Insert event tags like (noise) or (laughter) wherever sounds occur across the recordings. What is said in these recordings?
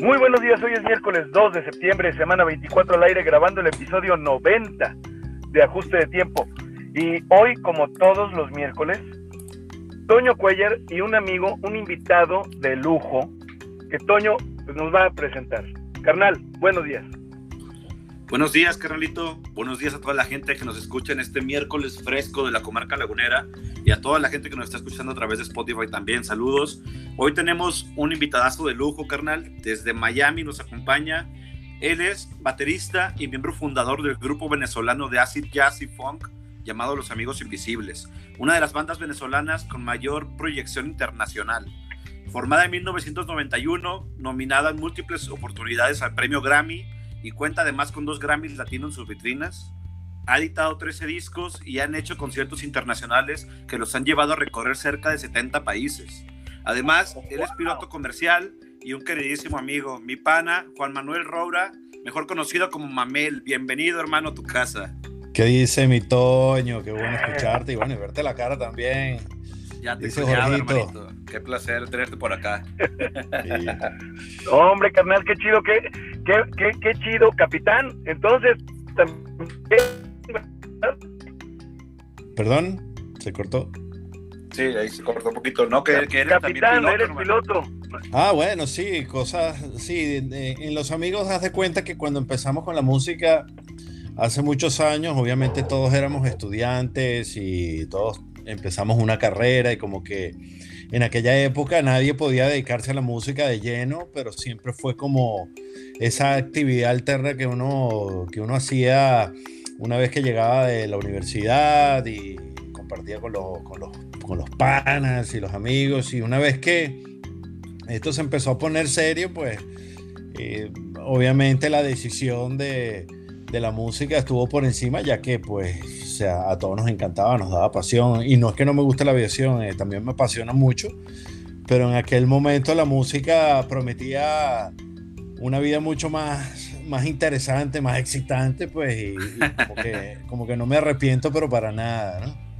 Muy buenos días, hoy es miércoles 2 de septiembre, semana 24 al aire, grabando el episodio 90 de Ajuste de Tiempo. Y hoy, como todos los miércoles, Toño Cuellar y un amigo, un invitado de lujo, que Toño pues, nos va a presentar. Carnal, buenos días. Buenos días, carnalito. Buenos días a toda la gente que nos escucha en este miércoles fresco de la comarca lagunera y a toda la gente que nos está escuchando a través de Spotify también. Saludos. Hoy tenemos un invitadazo de lujo, carnal. Desde Miami nos acompaña. Él es baterista y miembro fundador del grupo venezolano de acid jazz y funk llamado Los Amigos Invisibles, una de las bandas venezolanas con mayor proyección internacional. Formada en 1991, nominada en múltiples oportunidades al premio Grammy y cuenta además con dos Grammys latinos en sus vitrinas. Ha editado 13 discos y han hecho conciertos internacionales que los han llevado a recorrer cerca de 70 países. Además, él es piloto comercial y un queridísimo amigo, mi pana Juan Manuel Roura, mejor conocido como Mamel. Bienvenido, hermano, a tu casa. ¿Qué dice mi Toño? Qué bueno escucharte y bueno, y verte la cara también. Ya te extrañaba, hermanito. Qué placer tenerte por acá. Hombre, carnal, qué chido, qué, qué, qué, chido, capitán. Entonces, Perdón, se cortó. Sí, ahí se cortó un poquito, ¿no? Que, eres Capitán, piloto, eres piloto. Ah, bueno, sí, cosas, sí, en Los Amigos haz de cuenta que cuando empezamos con la música, hace muchos años, obviamente todos éramos estudiantes y todos empezamos una carrera y como que en aquella época nadie podía dedicarse a la música de lleno, pero siempre fue como esa actividad alterna que uno, que uno hacía una vez que llegaba de la universidad y compartía con los, con los, con los panas y los amigos. Y una vez que esto se empezó a poner serio, pues eh, obviamente la decisión de, de la música estuvo por encima, ya que pues sea, a todos nos encantaba, nos daba pasión. Y no es que no me guste la aviación, eh, también me apasiona mucho. Pero en aquel momento la música prometía una vida mucho más, más interesante, más excitante, pues, y, como, que, (laughs) como que no me arrepiento, pero para nada, ¿no?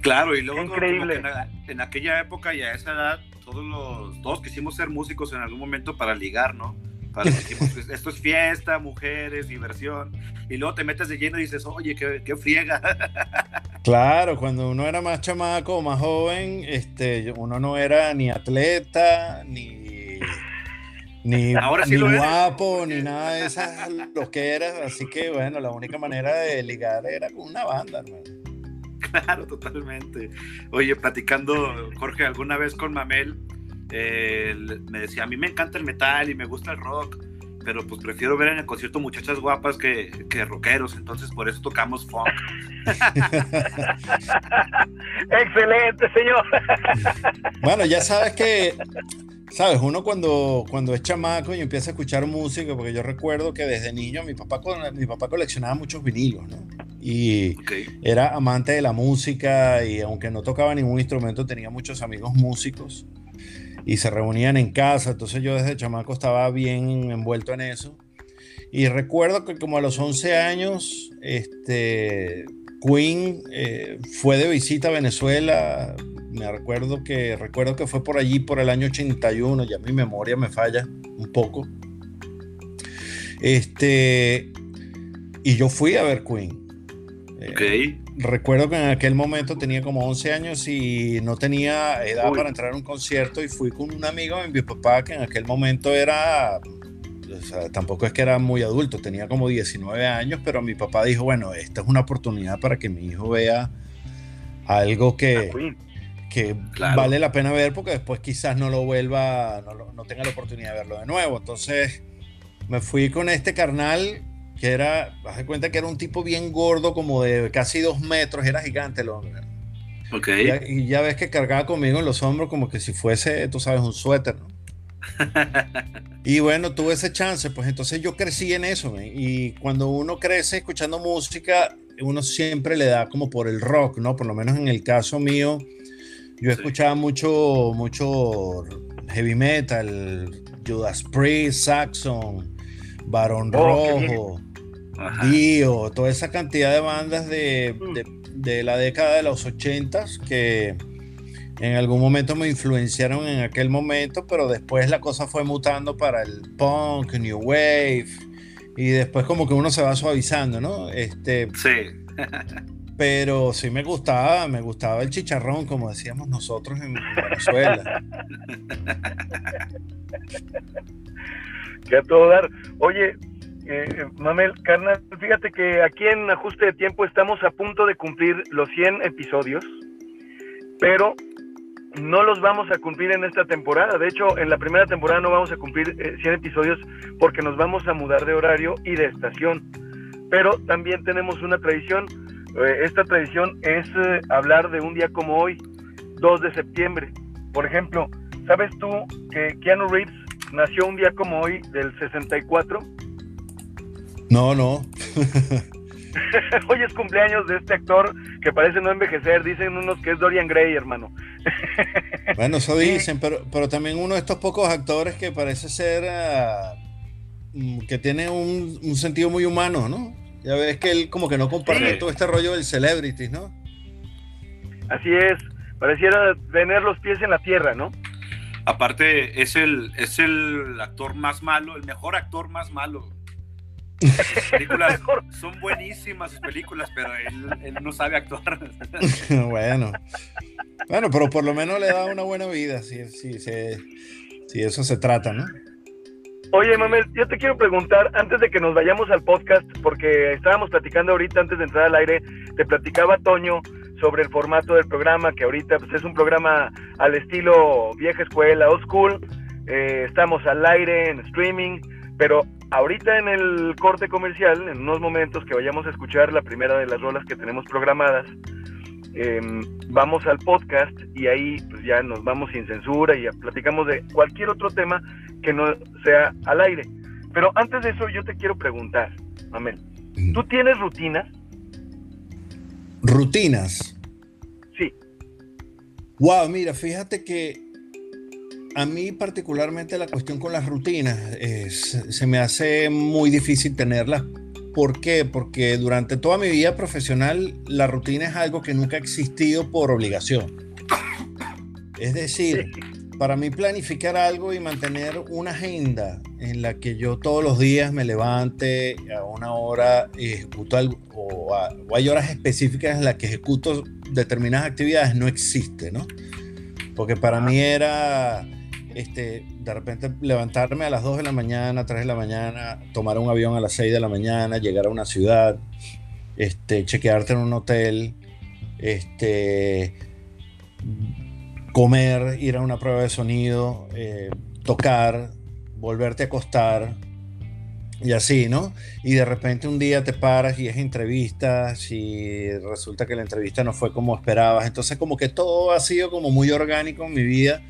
Claro, y luego Increíble. En, aquella época y a esa edad, todos los dos quisimos ser músicos en algún momento para ligar, ¿no? (laughs) Pues, esto es fiesta, mujeres, diversión. Y luego te metes de lleno y dices, oye, qué, friega. (laughs) Claro, cuando uno era más chamaco, más joven, este, uno no era ni atleta, ni, ni, guapo, ni nada de esas (laughs) lo que eras. Así que bueno, la única manera de ligar era con una banda, Claro, totalmente. Oye, platicando, Jorge, alguna vez con Mamel, me decía, a mí me encanta el metal y me gusta el rock, pero pues prefiero ver en el concierto muchachas guapas que, que rockeros, entonces por eso tocamos funk. (laughs) Excelente, señor. (laughs) bueno, ya sabes que, sabes, uno cuando, cuando es chamaco y empieza a escuchar música, porque yo recuerdo que desde niño mi papá, mi papá coleccionaba muchos vinilos, ¿no? Y era amante de la música y aunque no tocaba ningún instrumento, tenía muchos amigos músicos y se reunían en casa, entonces yo desde chamaco estaba bien envuelto en eso. Y recuerdo que como a los 11 años, este, Queen eh, fue de visita a Venezuela. Me recuerdo que, recuerdo que fue por allí por el año 81, ya mi memoria me falla un poco. Este, y yo fui a ver Queen. Okay recuerdo que en aquel momento tenía como 11 años y no tenía edad para entrar a un concierto y fui con un amigo de mi papá que en aquel momento era, o sea, tampoco es que era muy adulto, tenía como 19 años, pero mi papá dijo, bueno, esta es una oportunidad para que mi hijo vea algo que, que vale la pena ver porque después quizás no lo vuelva, no, no tenga la oportunidad de verlo de nuevo. Entonces me fui con este carnal que era, vas a cuenta que era un tipo bien gordo, como de casi dos metros, era gigante el hombre. Ok. Y ya, ves que cargaba conmigo en los hombros como que si fuese, tú sabes, un suéter, ¿no? (laughs) y bueno, tuve ese chance, pues entonces yo crecí en eso, y cuando uno crece escuchando música, uno siempre le da como por el rock, ¿no? Por lo menos en el caso mío, yo escuchaba mucho, mucho heavy metal, Judas Priest, Saxon, Barón oh, Rojo. Dio, toda esa cantidad de bandas de, mm. de, la década de los 80 que, en algún momento me influenciaron en aquel momento, pero después la cosa fue mutando para el punk, new wave, y después como que uno se va suavizando, ¿no? Este, sí. pero sí me gustaba, me gustaba el chicharrón, como decíamos nosotros en Venezuela. (laughs) que a todo dar. Oye, eh, Mamel, carnal, fíjate que aquí en Ajuste de Tiempo estamos a punto de cumplir los 100 episodios, pero no los vamos a cumplir en esta temporada. De hecho, en la primera temporada no vamos a cumplir 100 eh, episodios porque nos vamos a mudar de horario y de estación. Pero también tenemos una tradición. Eh, esta tradición es eh, hablar de un día como hoy, 2 de septiembre. Por ejemplo, ¿sabes tú que Keanu Reeves nació un día como hoy del 64? No, no. (laughs) Hoy es cumpleaños de este actor que parece no envejecer. Dicen unos que es Dorian Gray, hermano. (laughs) bueno, eso dicen, pero, pero también uno de estos pocos actores que parece ser. Ah, mm, que tiene un, sentido muy humano, ¿no? Ya ves que él como que no comparte todo este rollo del celebrity, ¿no? Así es. Pareciera tener los pies en la tierra, ¿no? Aparte, es el, es el actor más malo, el mejor actor más malo películas (laughs) son buenísimas sus películas, pero él, no sabe actuar. (laughs) bueno. Bueno, pero por lo menos le da una buena vida, si, si, si eso se trata, ¿no? Oye, Mamel, yo te quiero preguntar, antes de que nos vayamos al podcast, porque estábamos platicando ahorita antes de entrar al aire, te platicaba Toño sobre el formato del programa, que ahorita pues, es un programa al estilo vieja escuela, old school. Eh, estamos al aire, en streaming, pero ahorita en el corte comercial, en unos momentos que vayamos a escuchar la primera de las rolas que tenemos programadas, em, vamos al podcast y ahí pues, ya nos vamos sin censura y platicamos de cualquier otro tema que no sea al aire. Pero antes de eso yo te quiero preguntar, Amel, ¿tú tienes rutinas? ¿Rutinas? Sí. Wow, mira, fíjate que a mí particularmente la cuestión con las rutinas se me hace muy difícil tenerlas. ¿Por qué? Porque durante toda mi vida profesional la rutina es algo que nunca ha existido por obligación. Es decir, para mí planificar algo y mantener una agenda en la que yo todos los días me levante a una hora y ejecuto algo, o, o hay horas específicas en las que ejecuto determinadas actividades, no existe, ¿no? Porque para mí era este, de repente levantarme a las 2 de la mañana, 3 de la mañana, tomar un avión a las 6 de la mañana, llegar a una ciudad, este, chequearte en un hotel, este, comer, ir a una prueba de sonido, eh, tocar, volverte a acostar y así, ¿no? Y de repente un día te paras y es entrevistas y resulta que la entrevista no fue como esperabas. Entonces como que todo ha sido como muy orgánico en mi vida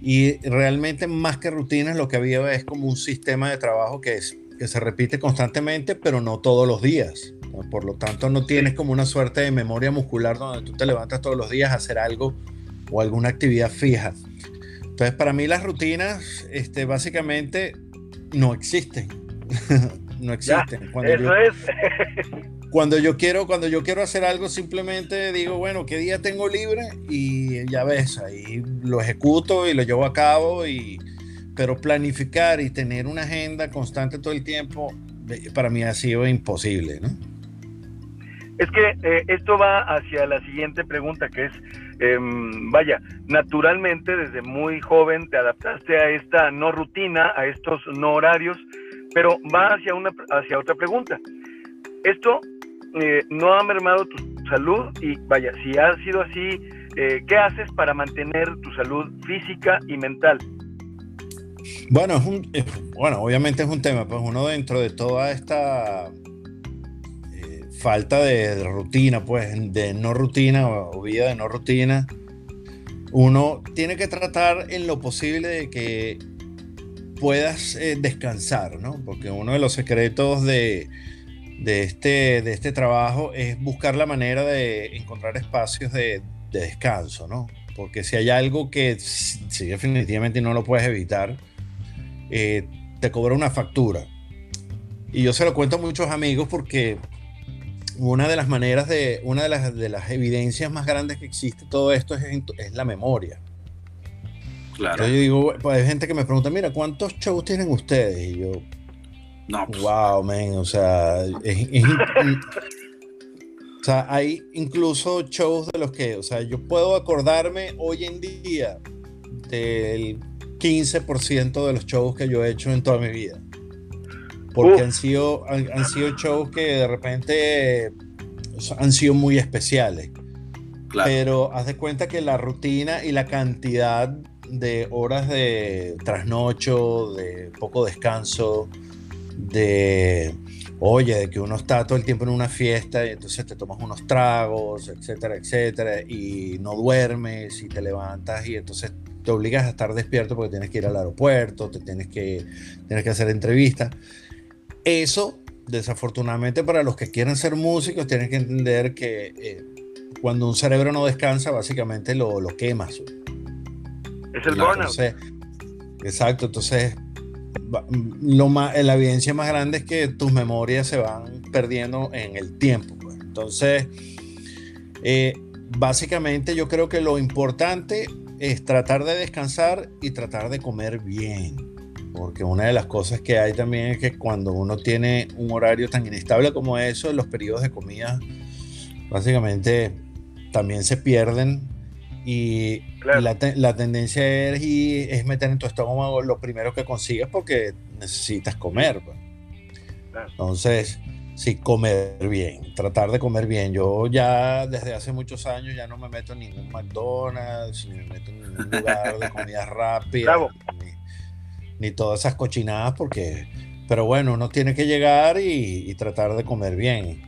y realmente más que rutinas, lo que había es como un sistema de trabajo que, es, que se repite constantemente, pero no todos los días. Por lo tanto, no tienes como una suerte de memoria muscular donde tú te levantas todos los días a hacer algo o alguna actividad fija. Entonces, para mí las rutinas este, básicamente no existen. (laughs) no existen. Cuando eso es. (laughs) cuando yo quiero, cuando yo quiero hacer algo, simplemente digo, bueno, ¿qué día tengo libre? Y ya ves, ahí lo ejecuto y lo llevo a cabo. Y, pero planificar y tener una agenda constante todo el tiempo, para mí ha sido imposible, ¿no? Es que eh, esto va hacia la siguiente pregunta, que es, em, vaya, naturalmente desde muy joven te adaptaste a esta no rutina, a estos no horarios, pero va hacia, una, hacia otra pregunta. Esto eh, no ha mermado tu salud y vaya, si ha sido así, eh, ¿qué haces para mantener tu salud física y mental? Bueno, es un, bueno, obviamente es un tema, pues uno dentro de toda esta eh, falta de, rutina, pues de no rutina o vida de no rutina, uno tiene que tratar en lo posible de que puedas descansar, ¿no? Porque uno de los secretos de, de este, de este trabajo es buscar la manera de encontrar espacios de, descanso, ¿no? Porque si hay algo que si definitivamente no lo puedes evitar, eh, te cobra una factura. Y yo se lo cuento a muchos amigos porque una de las maneras de, una de las, de las evidencias más grandes que existe todo esto es, es la memoria. Claro. yo digo, pues hay gente que me pregunta, mira, ¿cuántos shows tienen ustedes? Y yo, no, pues, wow, man, o sea, es, o sea, hay incluso shows de los que, o sea, yo puedo acordarme hoy en día del 15% de los shows que yo he hecho en toda mi vida. Porque han sido, han, sido shows que de repente han sido muy especiales. Pero haz de cuenta que la rutina y la cantidad de horas de trasnocho, de poco descanso, de, oye, de que uno está todo el tiempo en una fiesta y entonces te tomas unos tragos, etcétera, etcétera, y no duermes y te levantas y entonces te obligas a estar despierto porque tienes que ir al aeropuerto, te tienes que, tienes que hacer entrevistas. Eso, desafortunadamente, para los que quieren ser músicos, tienen que entender que eh, cuando un cerebro no descansa, básicamente lo, lo quemas. Es el burnout. Exacto, entonces lo más, la evidencia más grande es que tus memorias se van perdiendo en el tiempo. Pues. Entonces, eh, básicamente yo creo que lo importante es tratar de descansar y tratar de comer bien. Porque una de las cosas que hay también es que cuando uno tiene un horario tan inestable como eso, los periodos de comida básicamente también se pierden y la, la, tendencia es, y, es meter en tu estómago lo primero que consigues porque necesitas comer. Pues. Entonces, sí, comer bien, tratar de comer bien. Yo ya desde hace muchos años ya no me meto en ningún McDonald's, ni me meto en ningún lugar de comida (laughs) rápida ni todas esas cochinadas porque, pero bueno, uno tiene que llegar y, tratar de comer bien.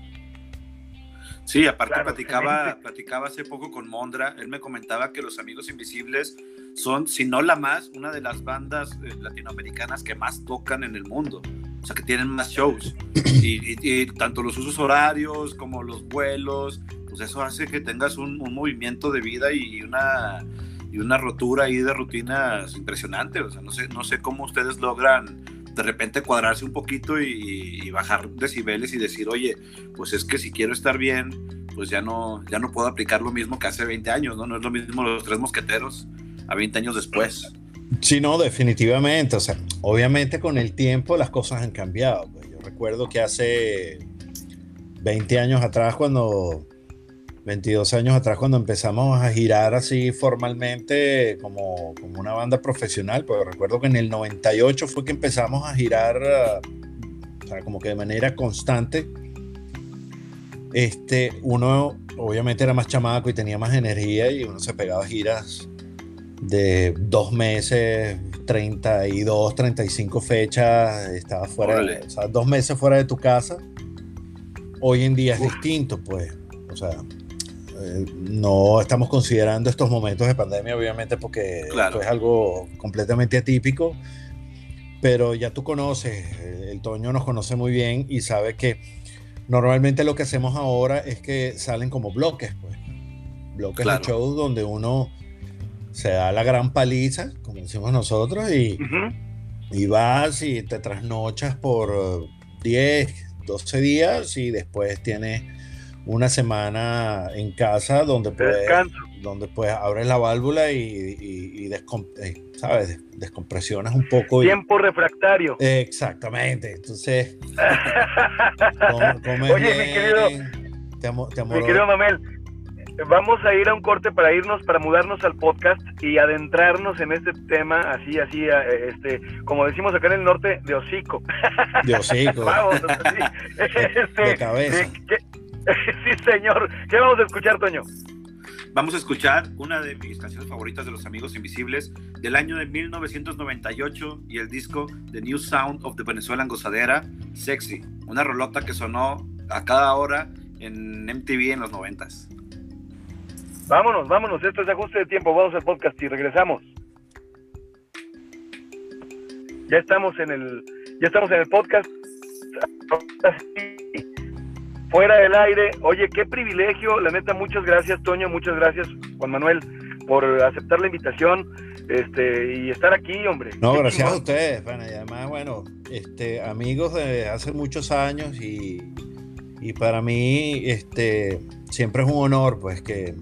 Sí, aparte platicaba, platicaba hace poco con Mondra, él me comentaba que los Amigos Invisibles son, si no la más, una de las bandas eh, latinoamericanas que más tocan en el mundo. O sea, que tienen más shows. Y, tanto los usos horarios como los vuelos, pues eso hace que tengas un, un movimiento de vida y una, y una rotura ahí de rutinas impresionante. O sea, no sé, no sé cómo ustedes logran de repente cuadrarse un poquito y, bajar decibeles y decir, oye, pues es que si quiero estar bien, pues ya no, ya no puedo aplicar lo mismo que hace 20 años, ¿no? No es lo mismo los tres mosqueteros a 20 años después. Sí, no, definitivamente. O sea, obviamente con el tiempo las cosas han cambiado. Pues. Yo recuerdo que hace 20 años atrás, cuando 22 años atrás cuando empezamos a girar así formalmente como, como una banda profesional, pero recuerdo que en el 98 fue que empezamos a girar, o sea, como que de manera constante. Este, uno obviamente era más chamaco y tenía más energía y uno se pegaba giras de dos meses, 32, 35 fechas, estaba fuera, de, o sea, dos meses fuera de tu casa. Hoy en día es distinto, pues. O sea, eh, no estamos considerando estos momentos de pandemia, obviamente, porque esto es algo completamente atípico, pero ya tú conoces, el Toño nos conoce muy bien y sabe que normalmente lo que hacemos ahora es que salen como bloques, pues. Bloques de shows donde uno se da la gran paliza, como decimos nosotros, y, y vas y te trasnochas por 10, 12 días y después tienes una semana en casa donde puedes, donde pues abres la válvula y, y, eh, ¿sabes? descompresionas un poco. Tiempo refractario. exactamente. Entonces, (laughs) Oye, mi querido, te mi querido Mamel, vamos a ir a un corte para irnos, para mudarnos al podcast y adentrarnos en este tema, así, así, eh, este, como decimos acá en el norte, de hocico. De hocico. (laughs) vamos, (laughs) este, de cabeza. (laughs) sí, señor. ¿Qué vamos a escuchar, Toño? Vamos a escuchar una de mis canciones favoritas de Los Amigos Invisibles del año de 1998 y el disco The New Sound of the Venezuelan Gozadera, Sexy, una rolota que sonó a cada hora en MTV en los noventas. Vámonos, vámonos, esto es ajuste de tiempo, vamos al podcast y regresamos. Ya estamos en el, ya estamos en el podcast fuera del aire. Oye, qué privilegio, la neta, muchas gracias, Toño, muchas gracias, Juan Manuel, por aceptar la invitación este, y estar aquí, hombre. No, gracias a ustedes, bueno, y además, bueno, este, amigos de hace muchos años y, y para mí este, siempre es un honor pues que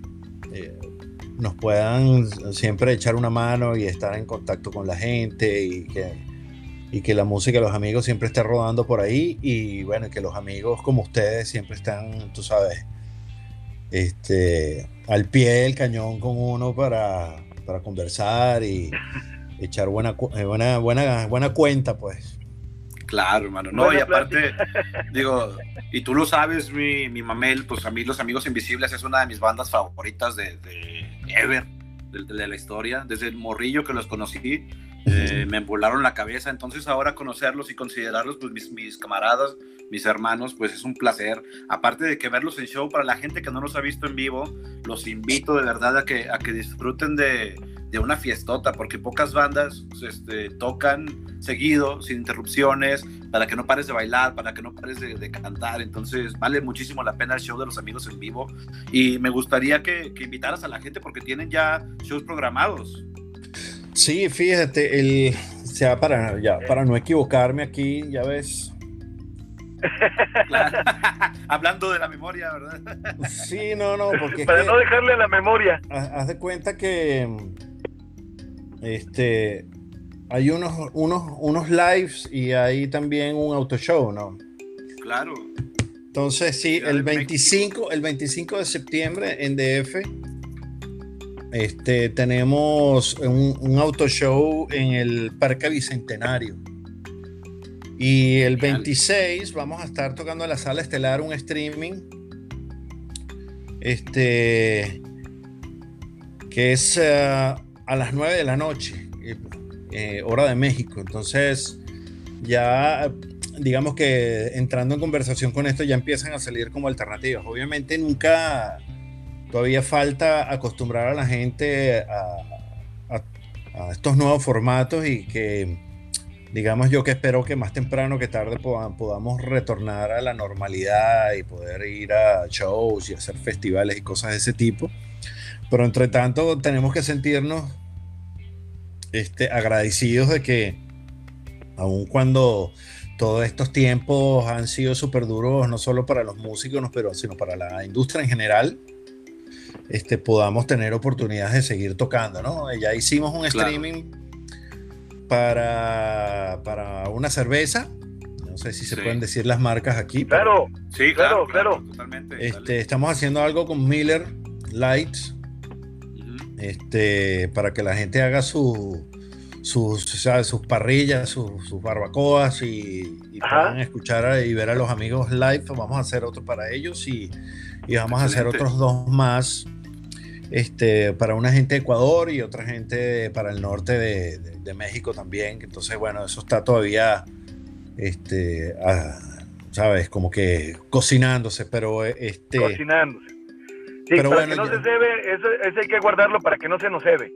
eh, nos puedan siempre echar una mano y estar en contacto con la gente y que, y que la música de los amigos siempre esté rodando por ahí y bueno, que los amigos como ustedes siempre están, tú sabes, este, al pie del cañón con uno para, para conversar y (laughs) echar buena, eh, buena, buena, buena cuenta, pues. Claro, hermano. No, y aparte, (laughs) digo, y tú lo sabes, mi, mi, mamel, pues a mí Los Amigos Invisibles es una de mis bandas favoritas de, de ever, de, la historia. Desde el morrillo que los conocí, eh, me volaron la cabeza. Entonces ahora conocerlos y considerarlos, pues mis, camaradas, mis hermanos, pues es un placer. Aparte de que verlos en show, para la gente que no los ha visto en vivo, los invito de verdad a que, a que disfruten de, de una fiestota, porque pocas bandas este, tocan seguido, sin interrupciones, para que no pares de bailar, para que no pares de, cantar. Entonces, vale muchísimo la pena el show de los amigos en vivo. Y me gustaría que, invitaras a la gente porque tienen ya shows programados. Sí, fíjate, el, sea, para, ya, para no equivocarme aquí, ya ves. (laughs) Hablando de la memoria, ¿verdad? Sí, no, no, porque. Para no dejarle la memoria. Haz de cuenta que este, hay unos, unos, unos lives y hay también un auto show, ¿no? Claro. Entonces, sí, el 25, el 25 de septiembre en DF este, tenemos un, un auto show en el Parque Bicentenario. Y el 26 vamos a estar tocando en la sala estelar un streaming. Este. Que es. Uh, a las 9 de la noche, eh, hora de México. Entonces, ya digamos que entrando en conversación con esto ya empiezan a salir como alternativas. Obviamente nunca, todavía falta acostumbrar a la gente a, a, estos nuevos formatos y que, digamos yo que espero que más temprano que tarde podamos retornar a la normalidad y poder ir a shows y hacer festivales y cosas de ese tipo. Pero entre tanto tenemos que sentirnos este, agradecidos de que, aun cuando todos estos tiempos han sido súper duros, no solo para los músicos, sino para la industria en general, este, podamos tener oportunidades de seguir tocando, ¿no? Ya hicimos un streaming para, para una cerveza. No sé si se pueden decir las marcas aquí. Claro, sí, claro, claro. Totalmente. Este, estamos haciendo algo con Miller Lights este, para que la gente haga su, sus, sus parrillas, sus barbacoas y, puedan escuchar y ver a los amigos live. Vamos a hacer otro para ellos y, vamos a hacer otros dos más este, para una gente de Ecuador y otra gente para el norte de, México también. Entonces, bueno, eso está todavía, este, ¿sabes? Como que cocinándose, pero este... Cocinándose pero para bueno, que no se cebe, eso, hay que guardarlo para que no se nos cebe.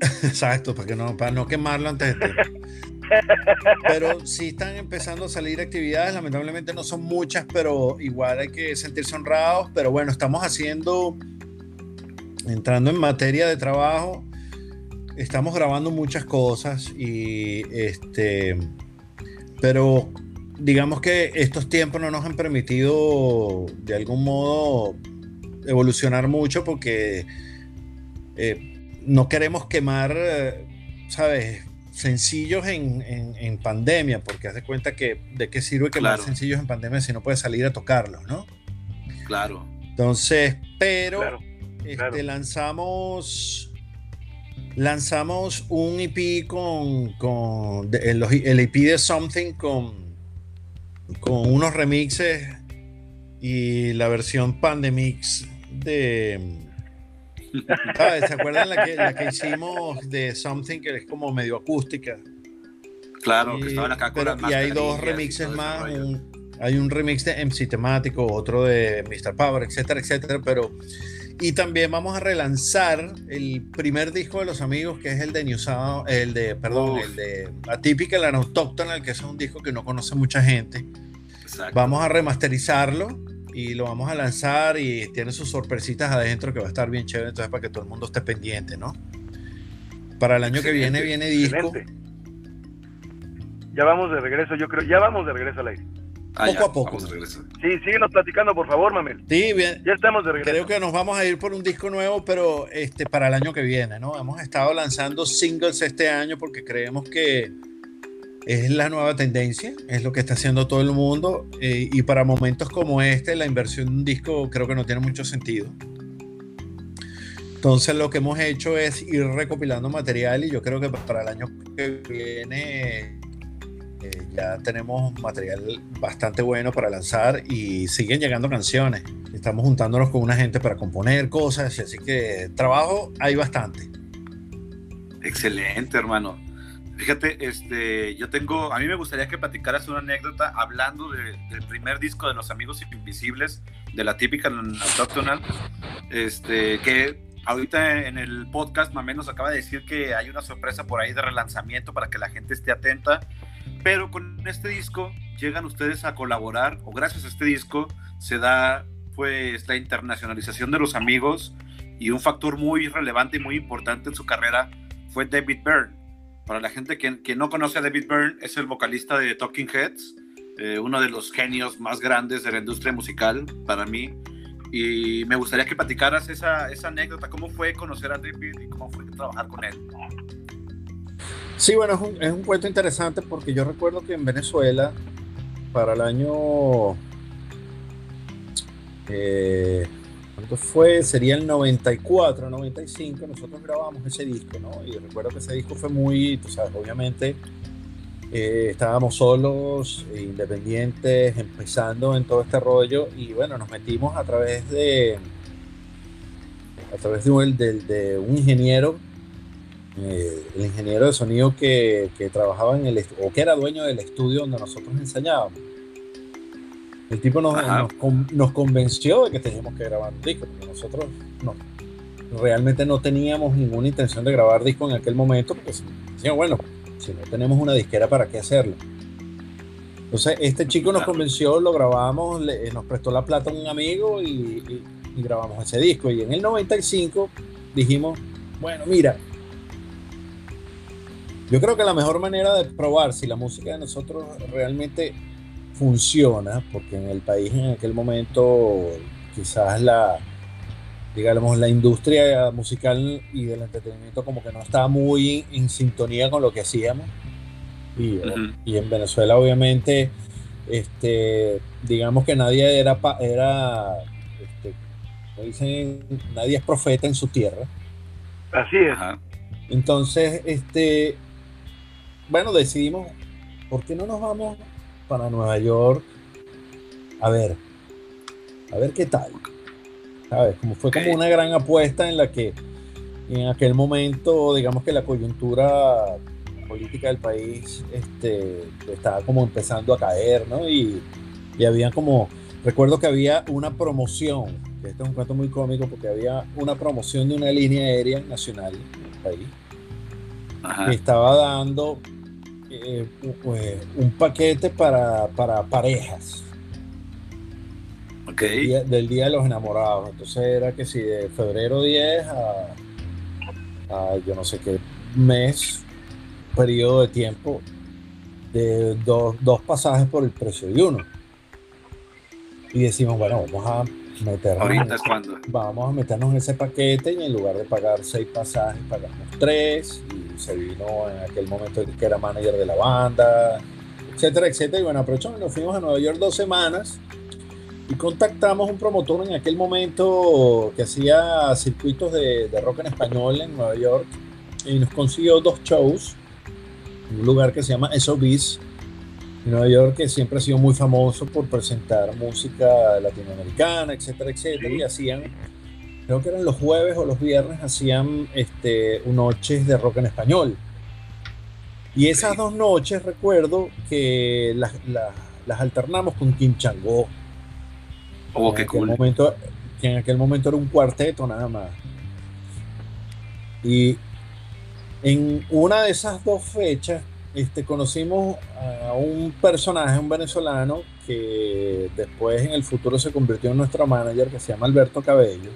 (laughs) Exacto, para que no, para no quemarlo antes de (laughs) Pero sí están empezando a salir actividades, lamentablemente no son muchas, pero igual hay que sentirse honrados. Pero bueno, estamos haciendo, entrando en materia de trabajo, estamos grabando muchas cosas y este, pero digamos que estos tiempos no nos han permitido de algún modo evolucionar mucho porque eh, no queremos quemar, eh, ¿sabes? Sencillos en, pandemia, porque haz de cuenta que de qué sirve quemar sencillos en pandemia si no puedes salir a tocarlos, ¿no? Claro. Entonces, pero este, lanzamos lanzamos un EP con, con el, el, EP de Something con, con unos remixes y la versión Pandemix de. ¿Se acuerdan la que, hicimos de Something que es como medio acústica? Claro, que estaban acá con Y hay dos remixes más. hay un remix de MC temático, otro de Mr. Power, etcétera, etcétera. Pero. Y también vamos a relanzar el primer disco de los amigos, que es el de New Sound, el de, perdón, el de Atípica, el Autóctona, que es un disco que no conoce mucha gente. Vamos a remasterizarlo y lo vamos a lanzar y tiene sus sorpresitas adentro que va a estar bien chévere, entonces para que todo el mundo esté pendiente, ¿no? Para el año que viene viene disco. Ya vamos de regreso, yo creo, ya vamos de regreso al aire. Ah, poco a poco. Sí, síguenos platicando, por favor, Mamel. Sí, bien. Ya estamos de regreso. Creo que nos vamos a ir por un disco nuevo, pero este para el año que viene, ¿no? Hemos estado lanzando singles este año porque creemos que es la nueva tendencia, es lo que está haciendo todo el mundo eh, y para momentos como este la inversión en un disco creo que no tiene mucho sentido. Entonces lo que hemos hecho es ir recopilando material y yo creo que para el año que viene eh, ya tenemos material bastante bueno para lanzar y siguen llegando canciones. Estamos juntándonos con una gente para componer cosas, así que trabajo hay bastante. Excelente, hermano. Fíjate, este, yo tengo, a mí me gustaría que platicaras una anécdota hablando del primer disco de Los Amigos Invisibles, de la típica Autóctona, este, que ahorita en el podcast Mamé nos acaba de decir que hay una sorpresa por ahí de relanzamiento para que la gente esté atenta, pero con este disco llegan ustedes a colaborar, o gracias a este disco se da pues la internacionalización de los amigos y un factor muy relevante y muy importante en su carrera fue David Byrne para la gente que, no conoce a David Byrne, es el vocalista de Talking Heads, eh, uno de los genios más grandes de la industria musical para mí. Y me gustaría que platicaras esa, esa anécdota, cómo fue conocer a David y cómo fue trabajar con él. Sí, bueno, es un, es un cuento interesante porque yo recuerdo que en Venezuela, para el año eh, ¿Cuánto fue? Sería el 94, 95, nosotros grabamos ese disco, ¿no? Y recuerdo que ese disco fue muy, tú sabes, obviamente eh, estábamos solos, independientes, empezando en todo este rollo y bueno, nos metimos a través de, a través de, un ingeniero, eh, el ingeniero de sonido que, que trabajaba en el, o que era dueño del estudio donde nosotros ensayábamos. El tipo nos, nos, convenció de que teníamos que grabar un disco, porque nosotros no, realmente no teníamos ninguna intención de grabar disco en aquel momento, porque decíamos, bueno, si no tenemos una disquera, ¿para qué hacerlo? Entonces, este chico nos convenció, lo grabamos, nos prestó la plata a un amigo y, y grabamos ese disco. Y en el 95 dijimos, bueno, mira, yo creo que la mejor manera de probar si la música de nosotros realmente funciona, porque en el país en aquel momento quizás la, digamos, la industria musical y del entretenimiento como que no estaba muy en, sintonía con lo que hacíamos. Y, y, en Venezuela obviamente, este, digamos que nadie era, era este, dicen, nadie es profeta en su tierra. Así es. Entonces, este, bueno, decidimos, ¿por qué no nos vamos para Nueva York. A ver, a ver qué tal. ¿Sabes? Como fue como una gran apuesta en la que en aquel momento, digamos que la coyuntura política del país este, estaba como empezando a caer, ¿no? Y, y había como, recuerdo que había una promoción, que este es un cuento muy cómico porque había una promoción de una línea aérea nacional en el país que estaba dando eh, un paquete para, parejas. Okay. Del, día, de los enamorados. Entonces era que si de febrero 10 a, yo no sé qué mes, periodo de tiempo, de dos, dos pasajes por el precio de uno. Y decimos, bueno, vamos a meternos, vamos a meternos en ese paquete y en lugar de pagar seis pasajes, pagamos tres. Y se vino en aquel momento que era manager de la banda, etcétera, etcétera. Y bueno, aprovechamos, nos fuimos a Nueva York dos semanas y contactamos un promotor en aquel momento que hacía circuitos de, rock en español en Nueva York y nos consiguió dos shows en un lugar que se llama SOBs Nueva York que siempre ha sido muy famoso por presentar música latinoamericana, etcétera, etcétera, y hacían creo que eran los jueves o los viernes, hacían este, noches de rock en español. Y esas dos noches recuerdo que las, alternamos con Kim Changó. Oh, qué cool. Momento, que en aquel momento era un cuarteto nada más. Y en una de esas dos fechas este, conocimos a un personaje, un venezolano, que después en el futuro se convirtió en nuestro manager, que se llama Alberto Cabello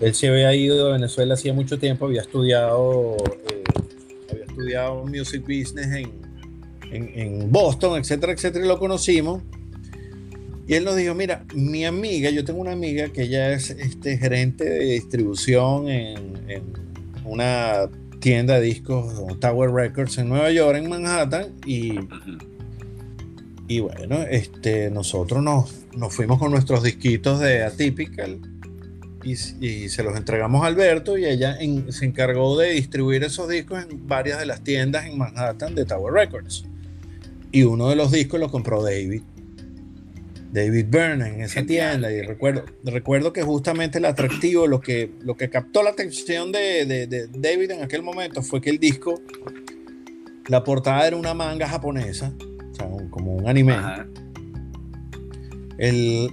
él se había ido de Venezuela hacía mucho tiempo, había estudiado, eh, había estudiado music business en, en, Boston, etcétera, etcétera, y lo conocimos. Y él nos dijo, mira, mi amiga, yo tengo una amiga que ella es este, gerente de distribución en, una tienda de discos, Tower Records en Nueva York, en Manhattan, y, y bueno, este, nosotros nos, nos fuimos con nuestros disquitos de Atypical y, se los entregamos a Alberto y ella se encargó de distribuir esos discos en varias de las tiendas en Manhattan de Tower Records. Y uno de los discos lo compró David. David Byrne en esa tienda y recuerdo, recuerdo que justamente el atractivo, lo que, lo que captó la atención de, David en aquel momento fue que el disco, la portada era una manga japonesa, o sea, como un anime. El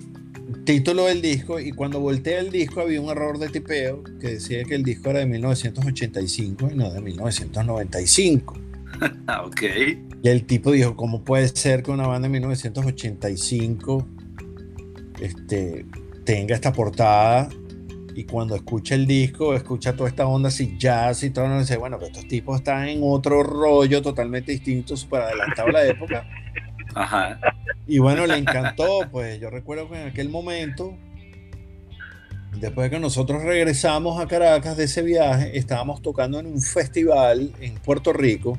título del disco y cuando volteé el disco había un error de tipeo que decía que el disco era de 1985 y no de 1995. (laughs) ok. Y el tipo dijo, ¿cómo puede ser que una banda de 1985 este, tenga esta portada? Y cuando escucha el disco, escucha toda esta onda así jazz y todo, no dice, bueno, pero estos tipos están en otro rollo totalmente distinto, súper adelantado a la época. Ajá. Y bueno, le encantó, pues yo recuerdo que en aquel momento, después de que nosotros regresamos a Caracas de ese viaje, estábamos tocando en un festival en Puerto Rico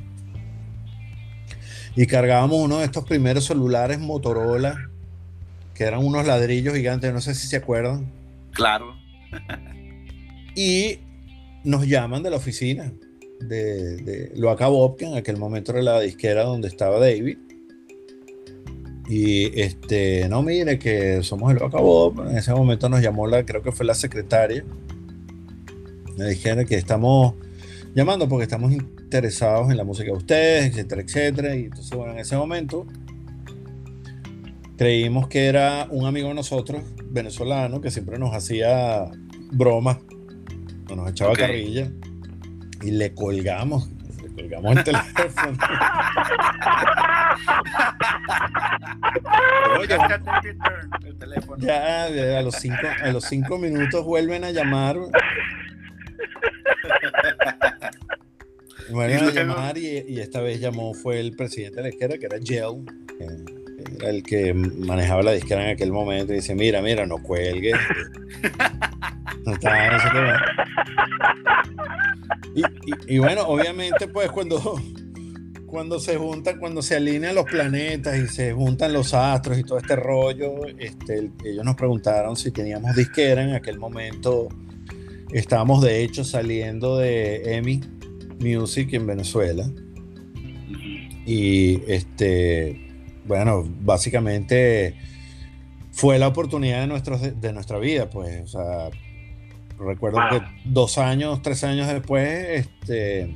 y cargábamos uno de estos primeros celulares Motorola, que eran unos ladrillos gigantes, no sé si se acuerdan. Claro. (laughs) y nos llaman de la oficina de, de Loaca Bob, que en aquel momento era la disquera donde estaba David. Y este, no, mire que somos el Loaca Bob. En ese momento nos llamó la, creo que fue la secretaria. Me dijeron que estamos llamando porque estamos interesados en la música de ustedes, etcétera, etcétera. Y entonces, bueno, en ese momento creímos que era un amigo de nosotros, venezolano, que siempre nos hacía bromas, nos echaba carrilla, y le colgamos, le colgamos el teléfono. (laughs) ya, a los cinco, a los cinco minutos vuelven a llamar (laughs) a llamar y, esta vez llamó, fue el presidente de la izquierda, que era Gel, era el que manejaba la disquera en aquel momento, y dice, mira, mira, no cuelgues. (laughs) no y, bueno, obviamente, pues cuando, cuando se juntan, cuando se alinean los planetas y se juntan los astros y todo este rollo, este, ellos nos preguntaron si teníamos disquera en aquel momento. Estábamos de hecho saliendo de EMI Music en Venezuela. Y este, bueno, básicamente fue la oportunidad de, nuestros, de nuestra vida, pues, o sea, recuerdo que dos años, tres años después, este,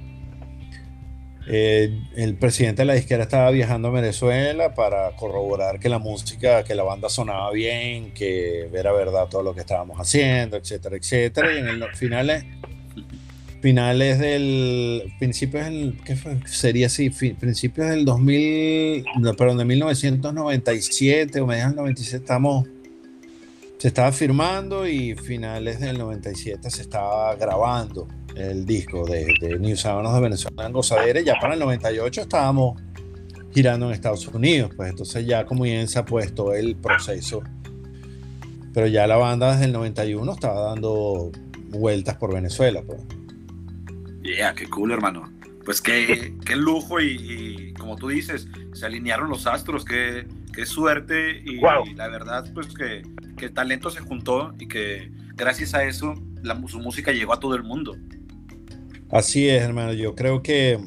eh, el presidente de la disquera estaba viajando a Venezuela para corroborar que la música, que la banda sonaba bien, que era verdad todo lo que estábamos haciendo, etcétera, etcétera. Y en el final finales del principios del ¿qué fue? sería así principios del 2000 perdón de 1997 o mediados del 97 estamos se estaba firmando y finales del 97 se estaba grabando el disco de, de New de Venezuela en Gozadera ya para el 98 estábamos girando en Estados Unidos pues entonces ya comienza pues todo el proceso. Pero ya la banda desde el 91 estaba dando vueltas por Venezuela pues Yeah, qué cool, hermano. Pues qué, (laughs) qué lujo y, como tú dices, se alinearon los astros, qué, qué suerte y, la verdad, pues que, que, el talento se juntó y que gracias a eso la, su música llegó a todo el mundo. Así es, hermano. Yo creo que,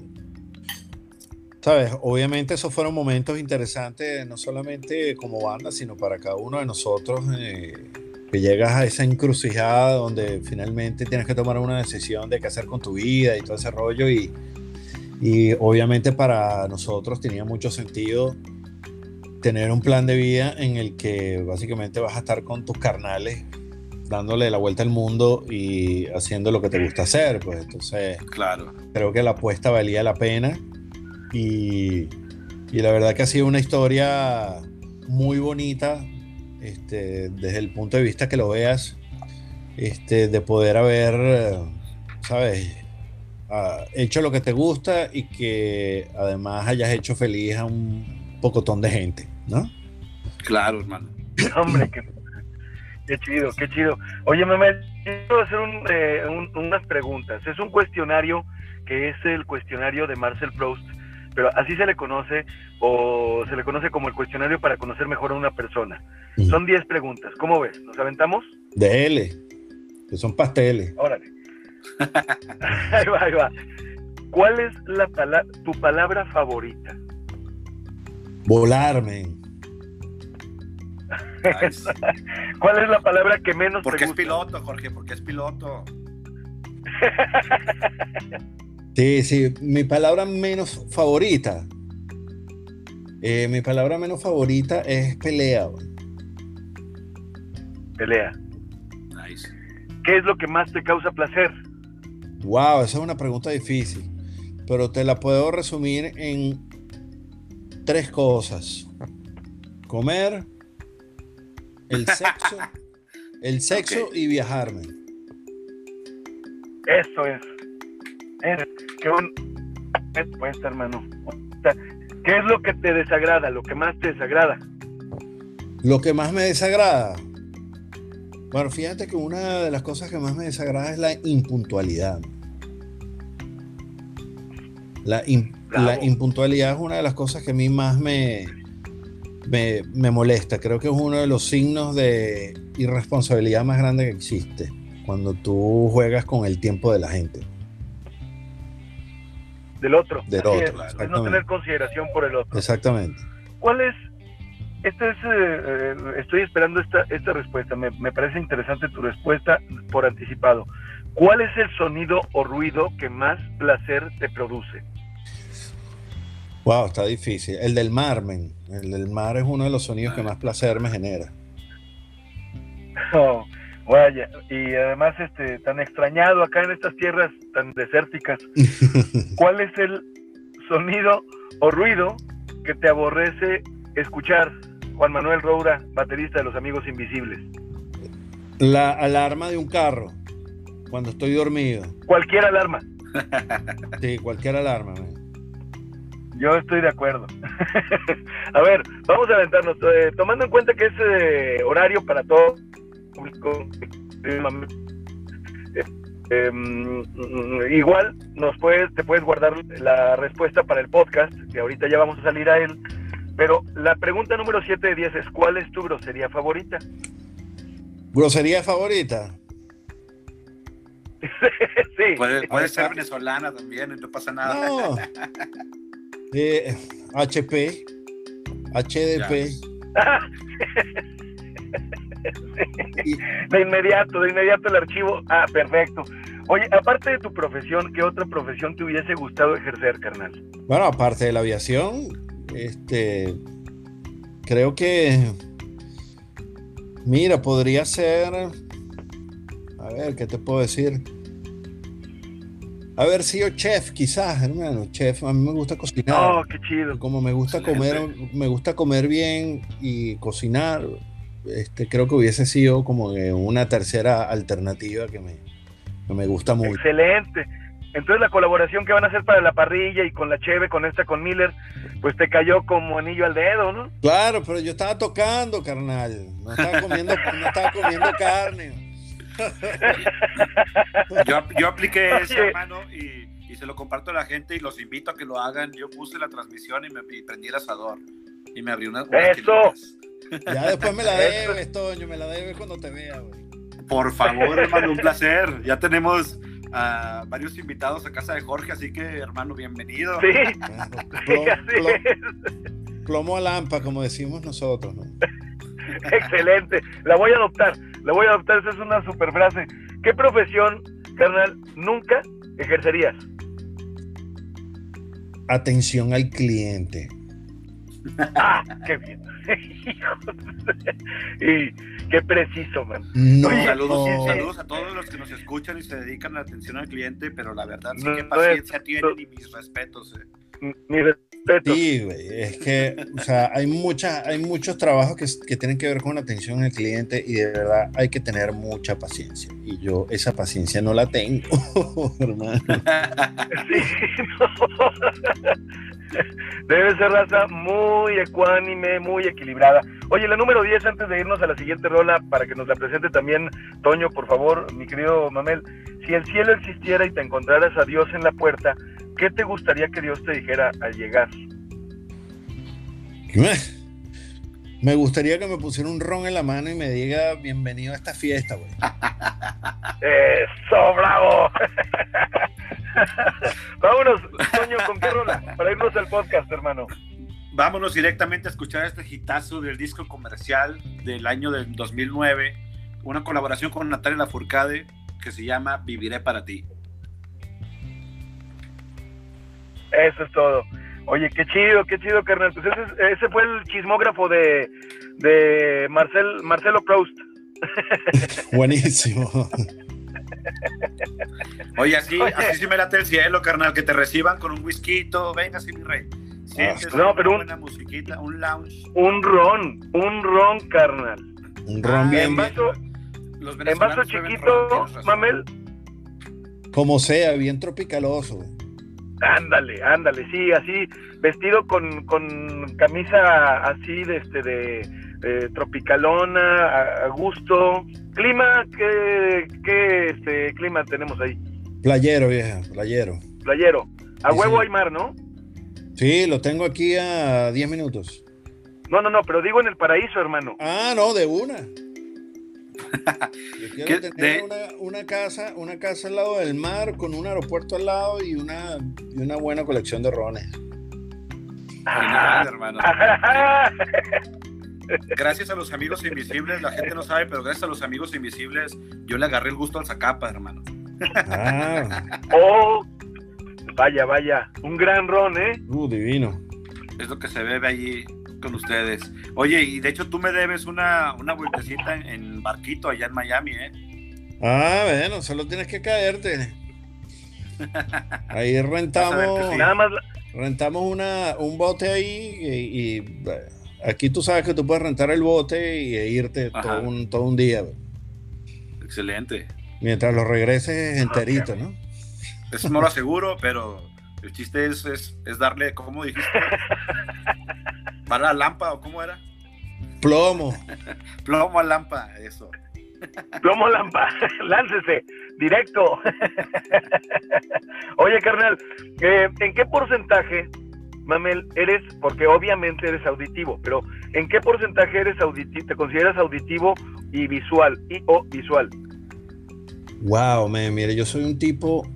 sabes, obviamente esos fueron momentos interesantes, no solamente como banda, sino para cada uno de nosotros. Eh, que llegas a esa encrucijada donde finalmente tienes que tomar una decisión de qué hacer con tu vida y todo ese rollo y, y obviamente para nosotros tenía mucho sentido tener un plan de vida en el que básicamente vas a estar con tus carnales dándole la vuelta al mundo y haciendo lo que te gusta hacer, pues entonces claro. creo que la apuesta valía la pena y, y la verdad que ha sido una historia muy bonita este, desde el punto de vista que lo veas, este, de poder haber, ¿sabes? Ah, hecho lo que te gusta y que además hayas hecho feliz a un pocotón de gente, ¿no? Claro, hermano. (coughs) Hombre, qué, qué chido, qué chido. Oye, Mehmet, quiero hacer un, eh, un- unas preguntas. Es un cuestionario que es el cuestionario de Marcel Proust, pero así se le conoce o se le conoce como el cuestionario para conocer mejor a una persona. Mm. Son 10 preguntas. ¿Cómo ves? ¿Nos aventamos? De L, que son pasteles. Órale. (laughs) ahí va, ahí va. ¿Cuál es la pala- tu palabra favorita? Volarme. Nice. (laughs) ¿Cuál es la palabra que menos Porque te es gusta? piloto, Jorge, porque es piloto. (laughs) Sí, sí, mi palabra menos favorita. eh, mi palabra menos favorita es pelea. Pelea. Nice. ¿Qué es lo que más te causa placer? Wow, esa es una pregunta difícil, pero te la puedo resumir en tres cosas. Comer, el sexo, (laughs) el sexo y viajarme. Eso es. Es qué un... es, pues, hermano. O sea, ¿Qué es lo que te desagrada? Lo que más te desagrada. Lo que más me desagrada. Bueno, fíjate que una de las cosas que más me desagrada es la impuntualidad. La impuntualidad es una de las cosas que a mí más me, me, me molesta. Creo que es uno de los signos de irresponsabilidad más grande que existe. Cuando tú juegas con el tiempo de la gente. Del otro. Del otro, es, es no tener consideración por el otro. Exactamente. ¿Cuál es? Este es, eh, eh, estoy esperando esta, esta respuesta. Me, me parece interesante tu respuesta por anticipado. ¿Cuál es el sonido o ruido que más placer te produce? Wow, está difícil. El del mar, men. El del mar es uno de los sonidos que más placer me genera. (laughs) Oh, vaya, y además este tan extrañado acá en estas tierras tan desérticas. (laughs) ¿Cuál es el sonido o ruido que te aborrece escuchar? Juan Manuel Roura, baterista de Los Amigos Invisibles. La alarma de un carro cuando estoy dormido. Cualquier alarma. Sí, cualquier alarma. Yo estoy de acuerdo. (laughs) a ver, vamos a aventarnos. eh, tomando en cuenta que es eh, horario para todo público, eh, eh, mm, igual nos puedes, te puedes guardar la respuesta para el podcast, que ahorita ya vamos a salir a él. Pero la pregunta número 7 de 10 es: ¿Cuál es tu grosería favorita? ¿Grosería favorita? (laughs) sí, Puede, ser venezolana también, no pasa nada. No. (laughs) Eh, HP. HDP. (laughs) De inmediato, de inmediato el archivo. Ah, perfecto. Oye, aparte de tu profesión, ¿qué otra profesión te hubiese gustado ejercer, carnal? Bueno, aparte de la aviación, este, creo que, mira, podría ser, a ver, ¿qué te puedo decir? Haber sido chef, quizás, hermano, chef. A mí me gusta cocinar. Oh, qué chido. Como me gusta comer, (laughs) me gusta comer bien y cocinar, este, creo que hubiese sido como una tercera alternativa que me, que me gusta mucho. Excelente. Entonces la colaboración que van a hacer para la parrilla y con la Cheve, con esta, con Miller, pues te cayó como anillo al dedo, ¿no? Claro, pero yo estaba tocando, carnal. No estaba comiendo, (laughs) no estaba comiendo carne. Yo, yo apliqué eso, hermano, y, y se lo comparto a la gente y los invito a que lo hagan. Yo puse la transmisión y me y prendí el asador. Y me abrí una, unas ¡Eso! (laughs) Ya después me la debes, Toño, me la debes cuando te vea, güey. Por favor, hermano, un placer. Ya tenemos a varios invitados a casa de Jorge, así que, hermano, bienvenido. Sí, Claro, (laughs) es. plomo a lampa, como decimos nosotros, ¿no? (laughs) Excelente. La voy a adoptar. La voy a adoptar. Esa es una super frase. ¿Qué profesión, carnal, nunca ejercerías? Atención al cliente. Ah, qué bien. (laughs) y qué preciso, man. No, Oye, Saludos, no. saludos a todos los que nos escuchan y se dedican a la atención al cliente, pero la verdad sí No, que paciencia tienen y mis respetos. eh. Mi respeto. Sí, güey, es que, o sea, hay muchas, hay muchos trabajos que, que tienen que ver con la atención al cliente y de verdad hay que tener mucha paciencia. Y yo esa paciencia no la tengo, (laughs) hermano. Sí, no. Debe ser raza muy muy ecuánime, muy equilibrada. Oye, la número 10, antes de irnos a la siguiente rola, para que nos la presente también Toño, por favor, mi querido Mamel, si el cielo existiera y te encontraras a Dios en la puerta, ¿qué te gustaría que Dios te dijera al llegar? (laughs) Me gustaría que me pusiera un ron en la mano y me diga bienvenido a esta fiesta, güey. (laughs) ¡Eso, bravo! (laughs) Vámonos, Toño, ¿con qué rola? Para irnos al podcast, hermano. Vámonos directamente a escuchar este hitazo del disco comercial del año del 2009, una colaboración con Natalia Lafourcade que se llama Viviré para ti. Eso es todo. Oye, qué chido, qué chido, carnal. Pues ese, ese fue el chismógrafo de, de Marcel, Marcelo Proust. (laughs) Buenísimo. Oye, así, así sí me late el cielo, carnal, que te reciban con un whisky, venga, sí, mi rey. Sientes no, pero una un, musiquita, un lounge. Un ron, un ron, carnal. Un ron ah, bien, en vaso, en vaso chiquito, Mamel. Como sea, bien tropicaloso. Ándale, ándale, sí, así, vestido con, con camisa así de este de, tropicalona, a, gusto. Clima, ¿qué, qué este, clima tenemos ahí? Playero, vieja, playero. Playero. A huevo hay mar, ¿no? Sí, lo tengo aquí a 10 minutos. No, no, no, pero digo en el paraíso, hermano. Ah, no, de una. Yo (laughs) quiero tener una, casa, una casa al lado del mar, con un aeropuerto al lado y una, y una buena colección de rones. Ah, hermano. (laughs) gracias a los amigos invisibles, la gente no sabe, pero gracias a los amigos invisibles, yo le agarré el gusto al zacapa, hermano. Ah. (laughs) oh, vaya, vaya, un gran ron, ¿eh? Uh, divino. Es lo que se bebe allí con ustedes. Oye, y de hecho tú me debes una, una vueltecita en, barquito allá en Miami, ¿eh? Ah, bueno, solo tienes que caerte. Ahí (laughs) rentamos. Nada más. Rentamos una, un bote ahí y, aquí tú sabes que tú puedes rentar el bote y e irte todo un, todo un día. Excelente. Mientras lo regreses enterito, ¿no? Eso no lo aseguro, pero el chiste es, es, es darle, ¿cómo dijiste? (laughs) ¿Para la lámpara o cómo era? Plomo. (laughs) Plomo a lampa, eso. (laughs) Plomo lampa, (laughs) láncese, directo. Oye, carnal, eh, ¿en qué porcentaje, Mamel, eres, porque obviamente eres auditivo, pero ¿en qué porcentaje eres auditivo, te consideras auditivo y visual, y o visual? Wow, mire, yo soy un tipo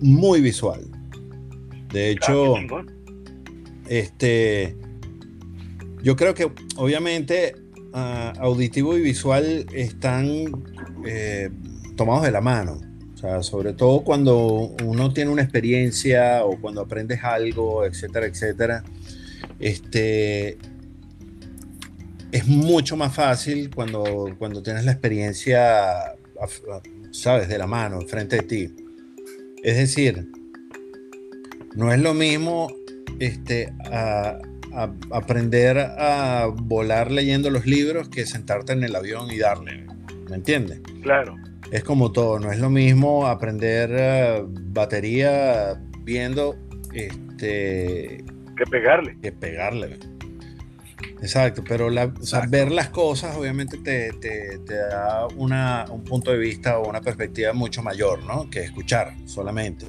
muy visual. De hecho, este, yo creo que obviamente ah, auditivo y visual están eh, tomados de la mano. O sea, sobre todo cuando uno tiene una experiencia o cuando aprendes algo, etcétera, etcétera. Este, es mucho más fácil cuando, cuando tienes la experiencia, sabes, de la mano, enfrente de ti. Es decir, no es lo mismo este, aprender a volar leyendo los libros que sentarte en el avión y darle. ¿Me entiendes? Claro. Es como todo, no es lo mismo aprender eh, batería viendo este que pegarle. Que pegarle. Exacto, pero ver las cosas obviamente te, da una, un punto de vista o una perspectiva mucho mayor, ¿no? Que escuchar solamente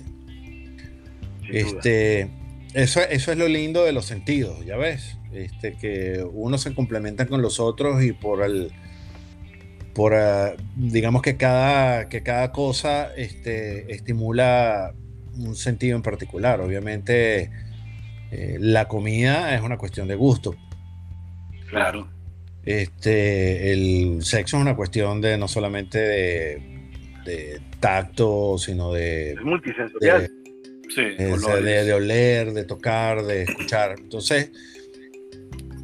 este, eso, eso es lo lindo de los sentidos, ya ves, este, que uno se complementa con los otros y por el, por, ah, digamos que cada, que cada cosa este, estimula un sentido en particular. Obviamente, eh, la comida es una cuestión de gusto. Claro. Este, el sexo es una cuestión de no solamente de, tacto, sino de. Es multisensorial. Eh, de, oler, de tocar, de escuchar. Entonces,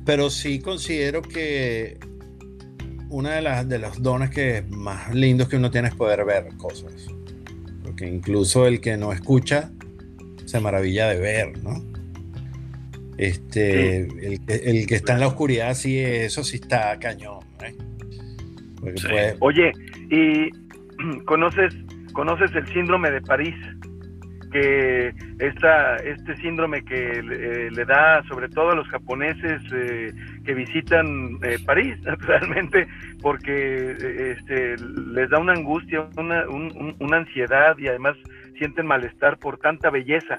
pero sí considero que una de las de los dones que más lindos que uno tiene es poder ver cosas. Porque incluso el que no escucha se maravilla de ver, ¿no? Este, el, que está en la oscuridad, sí, eso sí está cañón. ¿eh? Oye, ¿y (clears throat) conoces, conoces el síndrome de París? Que esta, este síndrome que eh, le da sobre todo a los japoneses eh, que visitan eh, París, (laughs) naturalmente, porque este, les da una angustia, una, una ansiedad y además sienten malestar por tanta belleza.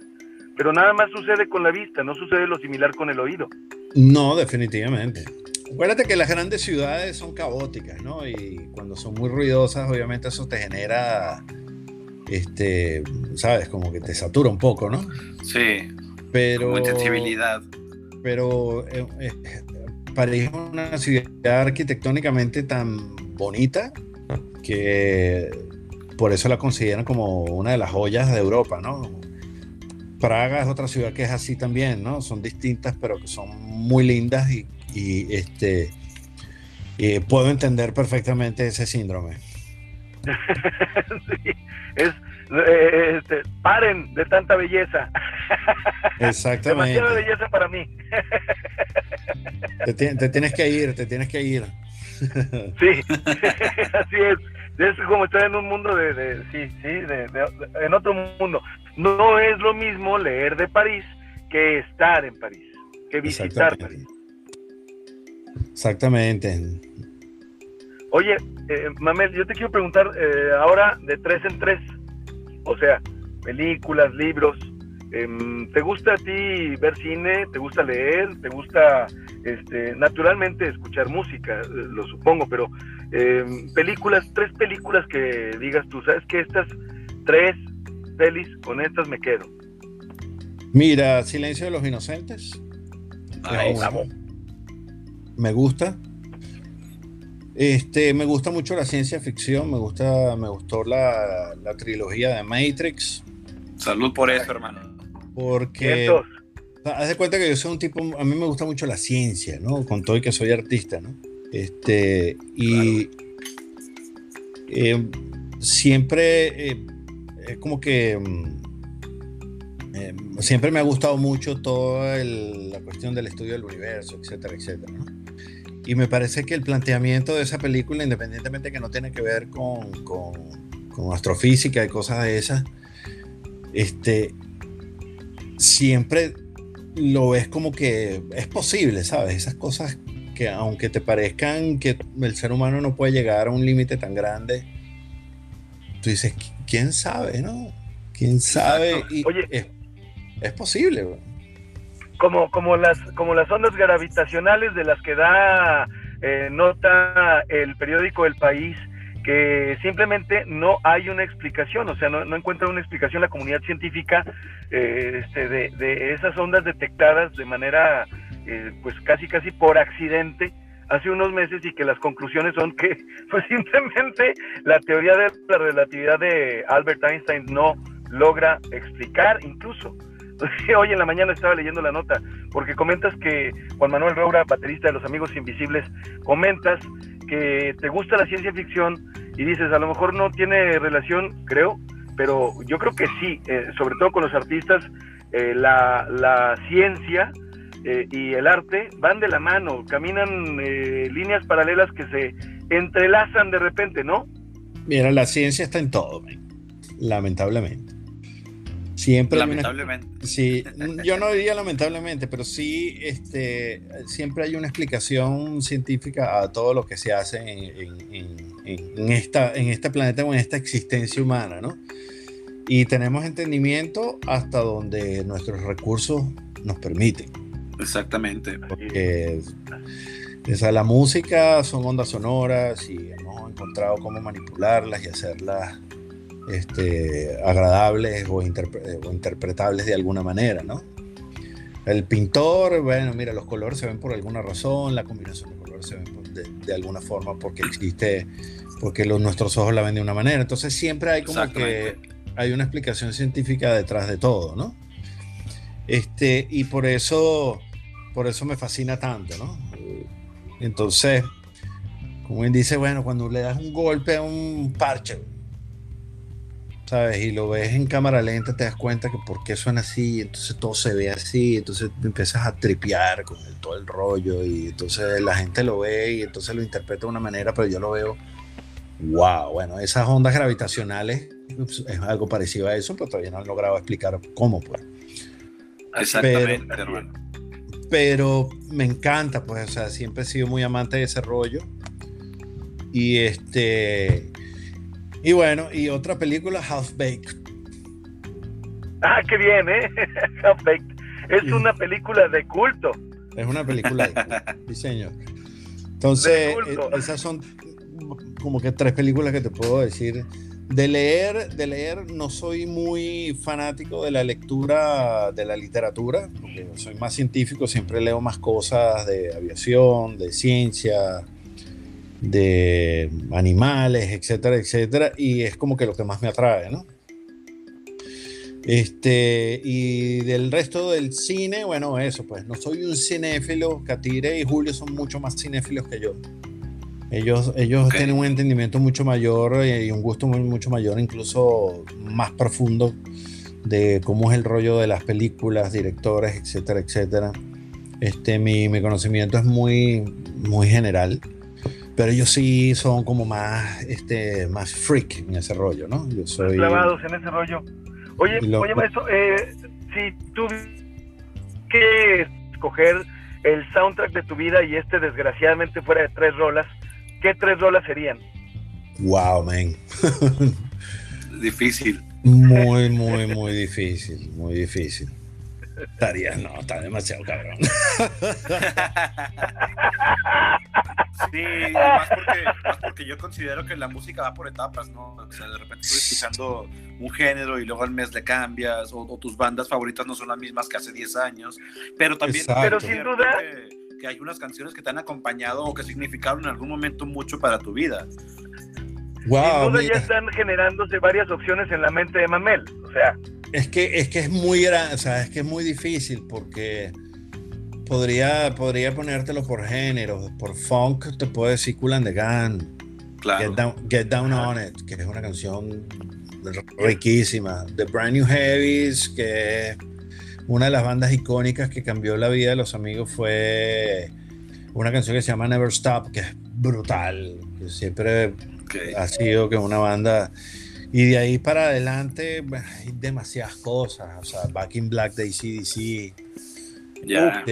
Pero nada más sucede con la vista, no sucede lo similar con el oído. No, definitivamente. Acuérdate que las grandes ciudades son caóticas, ¿no? Y cuando son muy ruidosas, obviamente eso te genera este, sabes, como que te satura un poco, ¿no? Sí. Pero. Pero eh, eh, París es una ciudad arquitectónicamente tan bonita que por eso la consideran como una de las joyas de Europa, ¿no? Praga es otra ciudad que es así también, ¿no? Son distintas, pero que son muy lindas y, este, puedo entender perfectamente ese síndrome. (laughs) sí, es, eh, este, paren de tanta belleza. (laughs) Exactamente. Demasiada belleza para mí. te, tienes que ir, te tienes que ir. (laughs) sí, así es. Es como estar en un mundo de, sí, sí, de, en otro mundo. No es lo mismo leer de París que estar en París, que visitar París. Exactamente. Oye, eh, Mamel, yo te quiero preguntar eh, ahora de tres en tres, o sea, películas, libros. Em, ¿Te gusta a ti ver cine? ¿Te gusta leer? ¿Te gusta, este, naturalmente, escuchar música? Eh, lo supongo, pero em, películas, tres películas que digas tú, ¿sabes que estas tres pelis, con estas me quedo? Mira, Silencio de los Inocentes. Ay, me gusta. Este, me gusta mucho la ciencia ficción, me gusta, me gustó la, trilogía de Matrix. Salud por eso, hermano. Porque haz de cuenta que yo soy un tipo, a mí me gusta mucho la ciencia, ¿no? Con todo y que soy artista, ¿no? Este, y eh, siempre eh, es como que mm, eh, siempre me ha gustado mucho toda la cuestión del estudio del universo, etcétera, etcétera, ¿no? Y me parece que el planteamiento de esa película, independientemente que no tiene que ver con, con, con astrofísica y cosas de esas, este, siempre lo ves como que es posible, ¿sabes? Esas cosas que aunque te parezcan que el ser humano no puede llegar a un límite tan grande, tú dices, ¿quién sabe, no? ¿Quién sabe? Y Oye, es, es posible, bro como, como, las, como las ondas gravitacionales de las que da eh, nota el periódico El País, que simplemente no hay una explicación, o sea, no, no encuentra una explicación la comunidad científica eh, este, de, de, esas ondas detectadas de manera, eh, pues casi, casi por accidente hace unos meses y que las conclusiones son que, (laughs) pues simplemente la teoría de la relatividad de Albert Einstein no logra explicar incluso (laughs) hoy en la mañana estaba leyendo la nota, porque comentas que Juan Manuel Roura, baterista de Los Amigos Invisibles, comentas que te gusta la ciencia ficción y dices, a lo mejor no tiene relación, creo, pero yo creo que sí, eh, sobre todo con los artistas, eh, la, ciencia eh, y el arte van de la mano, caminan líneas paralelas que se entrelazan de repente, ¿no? Mira, la ciencia está en todo, lamentablemente. Siempre lamentablemente. sí, yo no diría lamentablemente, pero sí este, siempre hay una explicación científica a todo lo que se hace en, esta, en este planeta o en esta existencia humana, ¿no? Y tenemos entendimiento hasta donde nuestros recursos nos permiten. Exactamente. Porque esa, la música son ondas sonoras y hemos encontrado cómo manipularlas y hacerlas este, agradables o, interpretables de alguna manera, ¿no? El pintor, bueno, mira, los colores se ven por alguna razón, la combinación de colores se ven de, alguna forma porque existe, porque los, nuestros ojos la ven de una manera. Entonces siempre hay como que hay una explicación científica detrás de todo, ¿no? Este, y por eso, por eso me fascina tanto, ¿no? Entonces, como bien dice, bueno, cuando le das un golpe a un parche, ¿sabes? Y lo ves en cámara lenta, te das cuenta que por qué suena así, entonces todo se ve así, entonces empiezas a tripear con todo el rollo y entonces la gente lo ve y entonces lo interpreta de una manera, pero yo lo veo, wow, bueno, esas ondas gravitacionales es algo parecido a eso, pero todavía no han logrado explicar cómo, pues. Exactamente, hermano. Pero me encanta, pues, o sea, siempre he sido muy amante de ese rollo. Y este. Y bueno, y otra película, Half Baked. Ah, qué bien, ¿eh? (laughs) Half Baked. Es una película de culto. Es una película de culto, (laughs) sí, señor. Entonces, eh, esas son como que tres películas que te puedo decir. De leer, de leer, no soy muy fanático de la lectura de la literatura, porque soy más científico, siempre leo más cosas de aviación, de ciencia, de animales, etcétera, etcétera, y es como que lo que más me atrae, ¿no? Este, y del resto del cine, bueno, eso, pues no soy un cinéfilo. Catire y Julio son mucho más cinéfilos que yo. Ellos, ellos tienen un entendimiento mucho mayor y un gusto muy, mucho mayor, incluso más profundo de cómo es el rollo de las películas, directores, etcétera, etcétera. Este, mi, mi conocimiento es muy, muy general, pero ellos sí son como más, este, más freak en ese rollo, ¿no? Yo soy... Clavados en ese rollo. Oye, oye, maestro, eh, si tú que escoger el soundtrack de tu vida y este desgraciadamente fuera de tres rolas, ¿qué tres rolas serían? Wow, man. (laughs) difícil. Muy, muy, muy difícil, muy difícil. Estaría, no, está demasiado cabrón. Sí, más porque, más porque yo considero que la música va por etapas, ¿no? O sea, de repente estoy escuchando un género y luego al mes le cambias, o, tus bandas favoritas no son las mismas que hace 10 años, pero también... Pero sin duda... Que, hay unas canciones que te han acompañado o que significaron en algún momento mucho para tu vida. Wow, sin duda ya están generándose varias opciones en la mente de Mamel, o sea... Es que es, que es muy grande, o sea, es que es muy difícil porque podría, podría ponértelo por género. Por funk te puedo decir Cool and the Gun. Get Down, On It, que es una canción riquísima. The Brand New Heavies, que es una de las bandas icónicas que cambió la vida de los amigos, fue una canción que se llama Never Stop, que es brutal. Que siempre ha sido que una banda. Y de ahí para adelante hay demasiadas cosas. O sea, Back in Black de ACDC ya.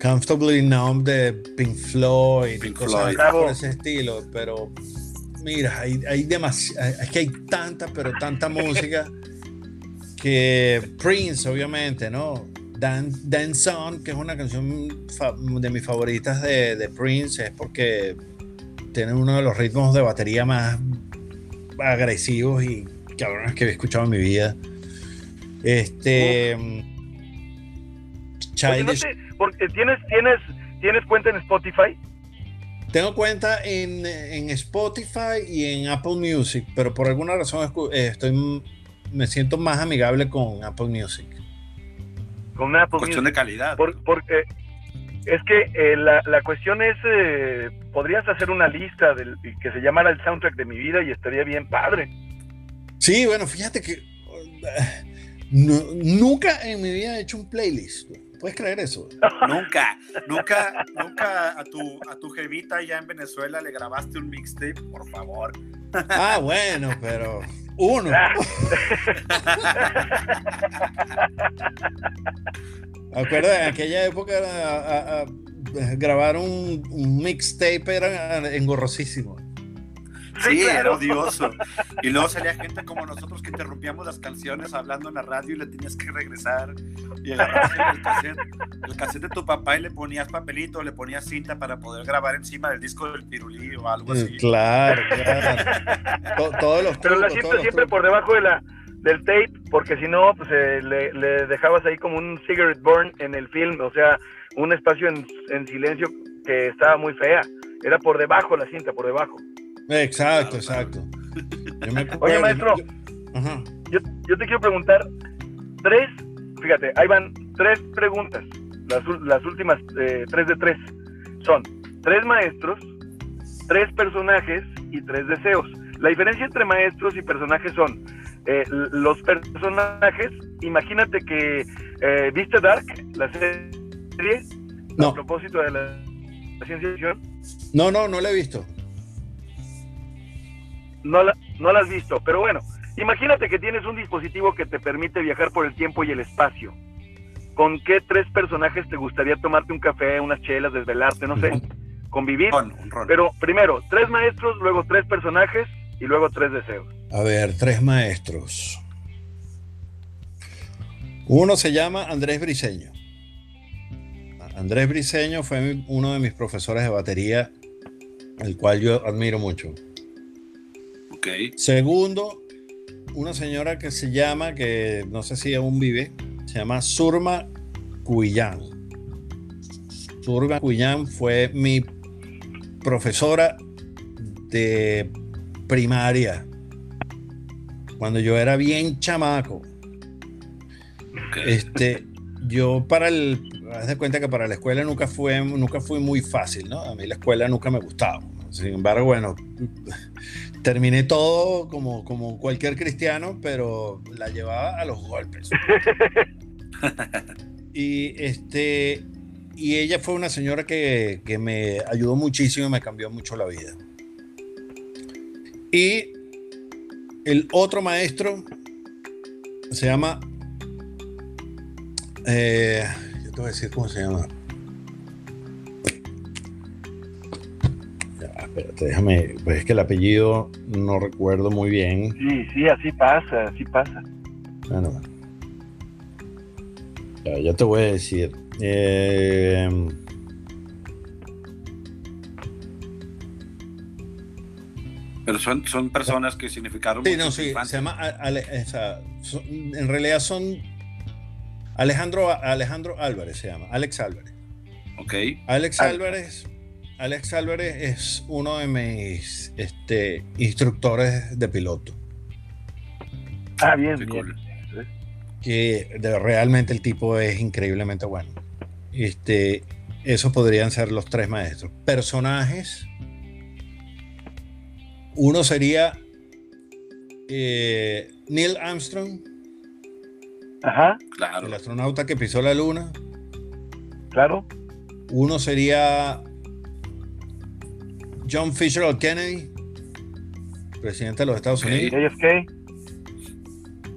Comfortably Numb de Pink Floyd, Pink cosas Floyd. por ese estilo, pero mira, hay, hay es que hay tanta, pero tanta música que Prince, obviamente, ¿no? Dan, Dance On, que es una canción de mis favoritas de, de, Prince, es porque tiene uno de los ritmos de batería más agresivos y cabrones que he escuchado en mi vida. Este. porque ¿tienes, tienes, ¿Tienes cuenta en Spotify? Tengo cuenta en, en, Spotify y en Apple Music, pero por alguna razón eh, estoy, me siento más amigable con Apple Music. Con Apple Cuestión de calidad. porque es que eh, la, la, cuestión es, eh, podrías hacer una lista del, que se llamara el soundtrack de mi vida y estaría bien padre. Sí, bueno, fíjate que nunca en mi vida he hecho un playlist. ¿Puedes creer eso? (laughs) nunca, nunca, nunca a tu, a tu jevita ya en Venezuela le grabaste un mixtape, por favor. Ah, bueno, pero uno. (laughs) Acuerda, en aquella época grabar un, un mixtape era engorrosísimo. Sí, era odioso. Y luego salía gente como nosotros que interrumpíamos las canciones hablando en la radio y le tenías que regresar y agarrabas el cassette, el cassette de tu papá y le ponías papelito, le ponías cinta para poder grabar encima del disco del pirulí o algo así. Mm, claro, (laughs) claro. todos los Pero la cinta siempre por debajo de la del tape, porque si no, pues eh, le, le, dejabas ahí como un cigarette burn en el film, o sea, un espacio en, en silencio que estaba muy fea. Era por debajo la cinta, por debajo. Exacto, exacto. Oye, maestro, yo, yo, te quiero preguntar tres, fíjate, ahí van tres preguntas, las, las últimas eh, tres de tres. Son tres maestros, tres personajes y tres deseos. La diferencia entre maestros y personajes son eh, los personajes, imagínate que eh, viste Dark, la serie, no. a propósito de la, la ciencia ficción. No, no, no la he visto no la, no la has visto, pero bueno, Imagínate que tienes un dispositivo que te permite viajar por el tiempo y el espacio. ¿Con qué tres personajes te gustaría tomarte un café, unas chelas, desvelarte, no sé, convivir? Pero primero, tres maestros, luego tres personajes y luego tres deseos. A ver, tres maestros. Uno se llama Andrés Briseño. Andrés Briseño fue uno de mis profesores de batería, el cual yo admiro mucho. Ok. Segundo, una señora que se llama, que no sé si aún vive, se llama Surma Cuyán. Surma Cuyán fue mi profesora de primaria cuando yo era bien chamaco. Este, yo para el, haz de cuenta que para la escuela nunca fue, nunca fui muy fácil, ¿no? A mí la escuela nunca me gustaba. Sin embargo, bueno, terminé todo como, como cualquier cristiano, pero la llevaba a los golpes. (laughs) y este, y ella fue una señora que, que me ayudó muchísimo y me cambió mucho la vida. Y el otro maestro se llama eh, yo te voy a decir cómo se llama. Espérate, déjame. Pues es que el apellido no recuerdo muy bien. Sí, sí, así pasa, así pasa. Bueno. Ya, te voy a decir. Eh, Pero son, son personas que significaron. Sí, no, sí, se llama. en realidad son Alejandro, Alejandro Álvarez se llama, Alex Álvarez. Ok. Alex Álvarez, Alex Álvarez es uno de mis este, instructores de piloto. Ah, bien, bien. Que realmente el tipo es increíblemente bueno. Este, esos podrían ser los tres maestros. Personajes. Uno sería eh, Neil Armstrong Ajá. Claro. El astronauta que pisó la luna. Claro. Uno sería John Fisher Kennedy, presidente de los Estados Unidos.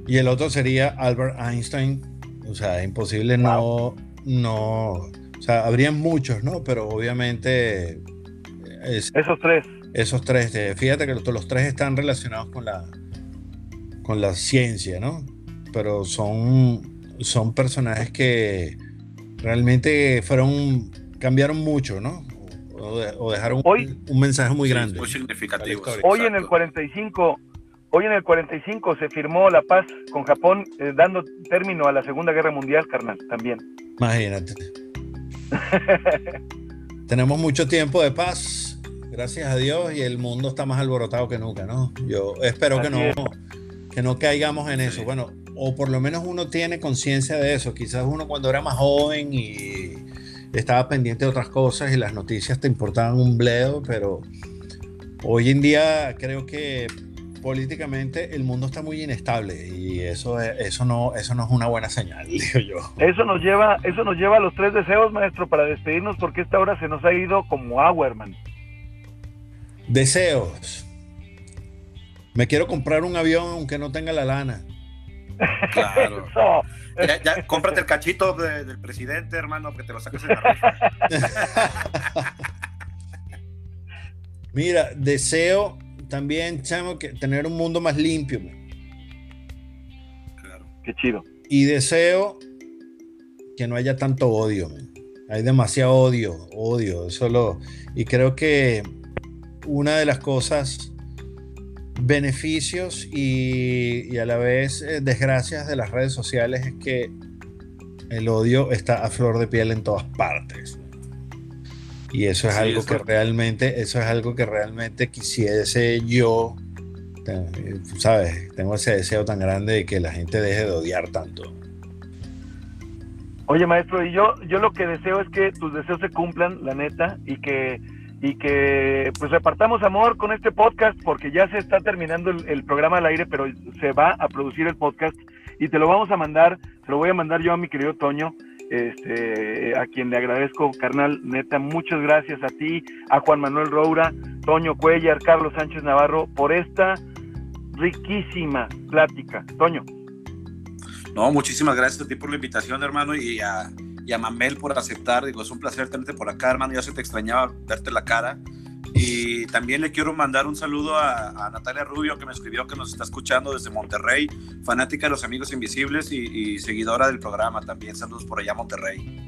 Y el otro sería Albert Einstein. O sea, imposible no, no. O sea, habrían muchos, ¿no? Pero obviamente. esos tres. Esos tres. Eh, fíjate que los, los tres están relacionados con la, con la ciencia, ¿no? pero son, son personajes que realmente fueron, cambiaron mucho, ¿no? O, dejaron un, mensaje muy grande. Muy significativo. Hoy en el 45, hoy en el 45 se firmó la paz con Japón, eh, dando término a la Segunda Guerra Mundial, carnal, también. Imagínate. (laughs) Tenemos mucho tiempo de paz, gracias a Dios, y el mundo está más alborotado que nunca, ¿no? Yo espero que no, que no caigamos en eso. Bueno, o por lo menos uno tiene conciencia de eso. Quizás uno cuando era más joven y estaba pendiente de otras cosas y las noticias te importaban un bledo, pero hoy en día creo que políticamente el mundo está muy inestable y eso, eso, no, eso no es una buena señal, (laughs) digo yo. Eso nos, lleva, eso nos lleva a los tres deseos, maestro, para despedirnos porque esta hora se nos ha ido como agua, hermano. Deseos. Me quiero comprar un avión aunque no tenga la lana. Claro. (laughs) Ya, cómprate el cachito del presidente, hermano, que te lo saques en la (laughs) Mira, deseo también, chamo, que tener un mundo más limpio. Claro. Qué chido. Y deseo que no haya tanto odio. Hay demasiado odio, odio. Solo y creo que una de las cosas beneficios y, a la vez eh, desgracias de las redes sociales es que el odio está a flor de piel en todas partes. Y eso es algo que realmente, eso es algo que realmente quisiese yo, sabes, tengo ese deseo tan grande de que la gente deje de odiar tanto. Oye, maestro, y yo, yo lo que deseo es que tus deseos se cumplan, la neta, y que y que pues repartamos amor con este podcast porque ya se está terminando el, programa al aire, pero se va a producir el podcast y te lo vamos a mandar, te lo voy a mandar yo a mi querido Toño, este, a quien le agradezco, carnal, neta, muchas gracias a ti, a Juan Manuel Roura, Toño Cuellar, Carlos Sánchez Navarro, por esta riquísima plática. Toño. No, muchísimas gracias a ti por la invitación, hermano, y a, y a Mamel por aceptar. Digo, es un placer tenerte por acá, hermano. Ya se te extrañaba verte la cara. Y también le quiero mandar un saludo a, Natalia Rubio, que me escribió que nos está escuchando desde Monterrey, fanática de los Amigos Invisibles y, seguidora del programa también. Saludos por allá, Monterrey.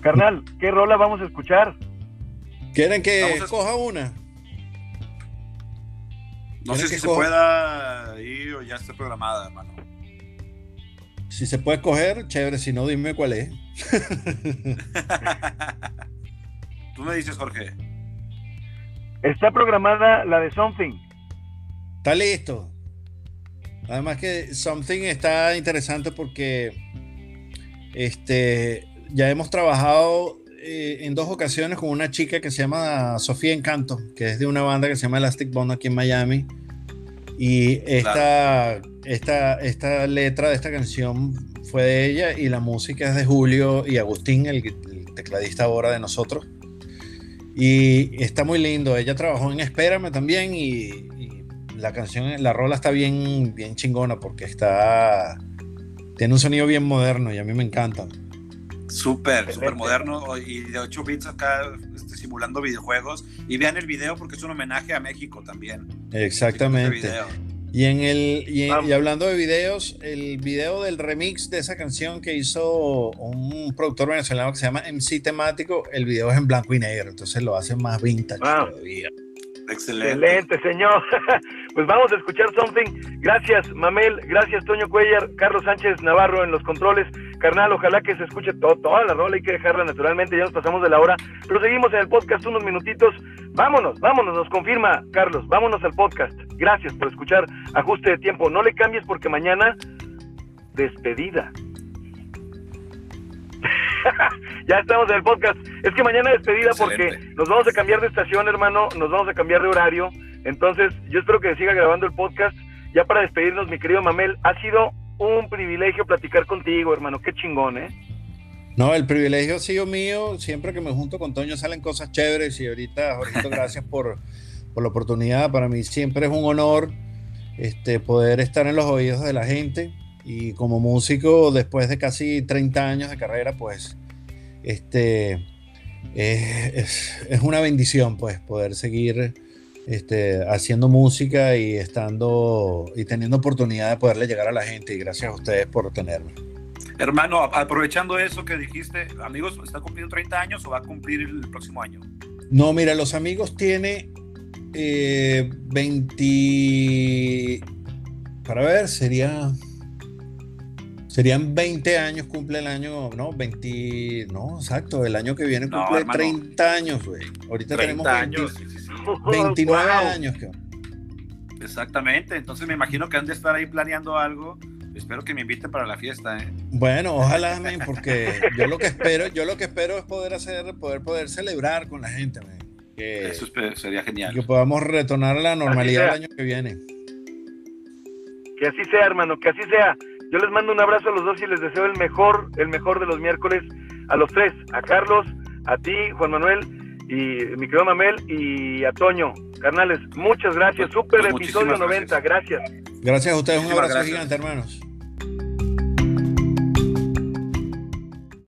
Carnal, ¿qué rola vamos a escuchar? ¿Quieren que coja una? No sé si se pueda ir o ya está programada, hermano. Si se puede coger, chévere. Si no, dime cuál es. (laughs) Tú me dices, Jorge. Está programada la de Something. Está listo. Además que Something está interesante porque este, ya hemos trabajado eh, en dos ocasiones con una chica que se llama Sofía Encanto, que es de una banda que se llama Elastic Bond aquí en Miami. Y esta, esta, esta letra de esta canción fue de ella y la música es de Julio y Agustín, el, tecladista ahora de nosotros. Y está muy lindo. Ella trabajó en Espérame también y, la canción, la rola está bien, bien chingona porque está, tiene un sonido bien moderno y a mí me encanta. Súper, súper moderno y de 8 bits acá este, simulando videojuegos. Y vean el video porque es un homenaje a México también. Exactamente. Y, en el, y, hablando de videos, el video del remix de esa canción que hizo un productor venezolano que se llama MC Temático, el video es en blanco y negro, entonces lo hace más vintage todavía. Excelente. señor. (laughs) pues vamos a escuchar something. Gracias, Mamel. Gracias, Toño Cuellar. Carlos Sánchez Navarro en los controles. Carnal, ojalá que se escuche todo, toda la rola. Hay que dejarla naturalmente. Ya nos pasamos de la hora. Pero seguimos en el podcast unos minutitos. Vámonos, vámonos. Nos confirma, Carlos. Vámonos al podcast. Gracias por escuchar Ajuste de Tiempo. No le cambies porque mañana, despedida. (laughs) ya estamos en el podcast. Es que mañana despedida porque nos vamos a cambiar de estación, hermano, nos vamos a cambiar de horario. Entonces, yo espero que siga grabando el podcast. Ya para despedirnos, mi querido Mamel, ha sido un privilegio platicar contigo, hermano. Qué chingón, ¿eh? No, el privilegio ha sido mío. Siempre que me junto con Toño salen cosas chéveres y ahorita, ahorita (laughs) gracias por, por la oportunidad. Para mí siempre es un honor este, poder estar en los oídos de la gente y como músico, después de casi 30 años de carrera, pues este, es, una bendición pues poder seguir este, haciendo música y estando y teniendo oportunidad de poderle llegar a la gente y gracias a ustedes por tenerme. Hermano, aprovechando eso que dijiste, amigos, ¿está cumpliendo 30 años o va a cumplir el próximo año? No, mira, los amigos tiene 20... Eh, para ver, sería Serían 20 años, cumple el año, no, 20, no, exacto, el año que viene cumple 30 años, güey. Ahorita tenemos (laughs) 29 años. Exactamente, entonces me imagino que han de estar ahí planeando algo. Espero que me inviten para la fiesta, ¿eh? Bueno, ojalá, porque yo lo que espero, yo lo que espero es poder hacer, poder poder celebrar con la gente, Que, Eso sería genial. Que podamos retornar a la normalidad el año que viene. Que así sea, hermano, que así sea. Yo les mando un abrazo a los dos y les deseo el mejor, el mejor de los miércoles a los tres, a Carlos, a ti, Juan Manuel y mi querido Mamel y a Toño. Carnales, muchas gracias. Pues, Super pues, episodio 90, gracias. Gracias a ustedes, un abrazo gigante, hermanos.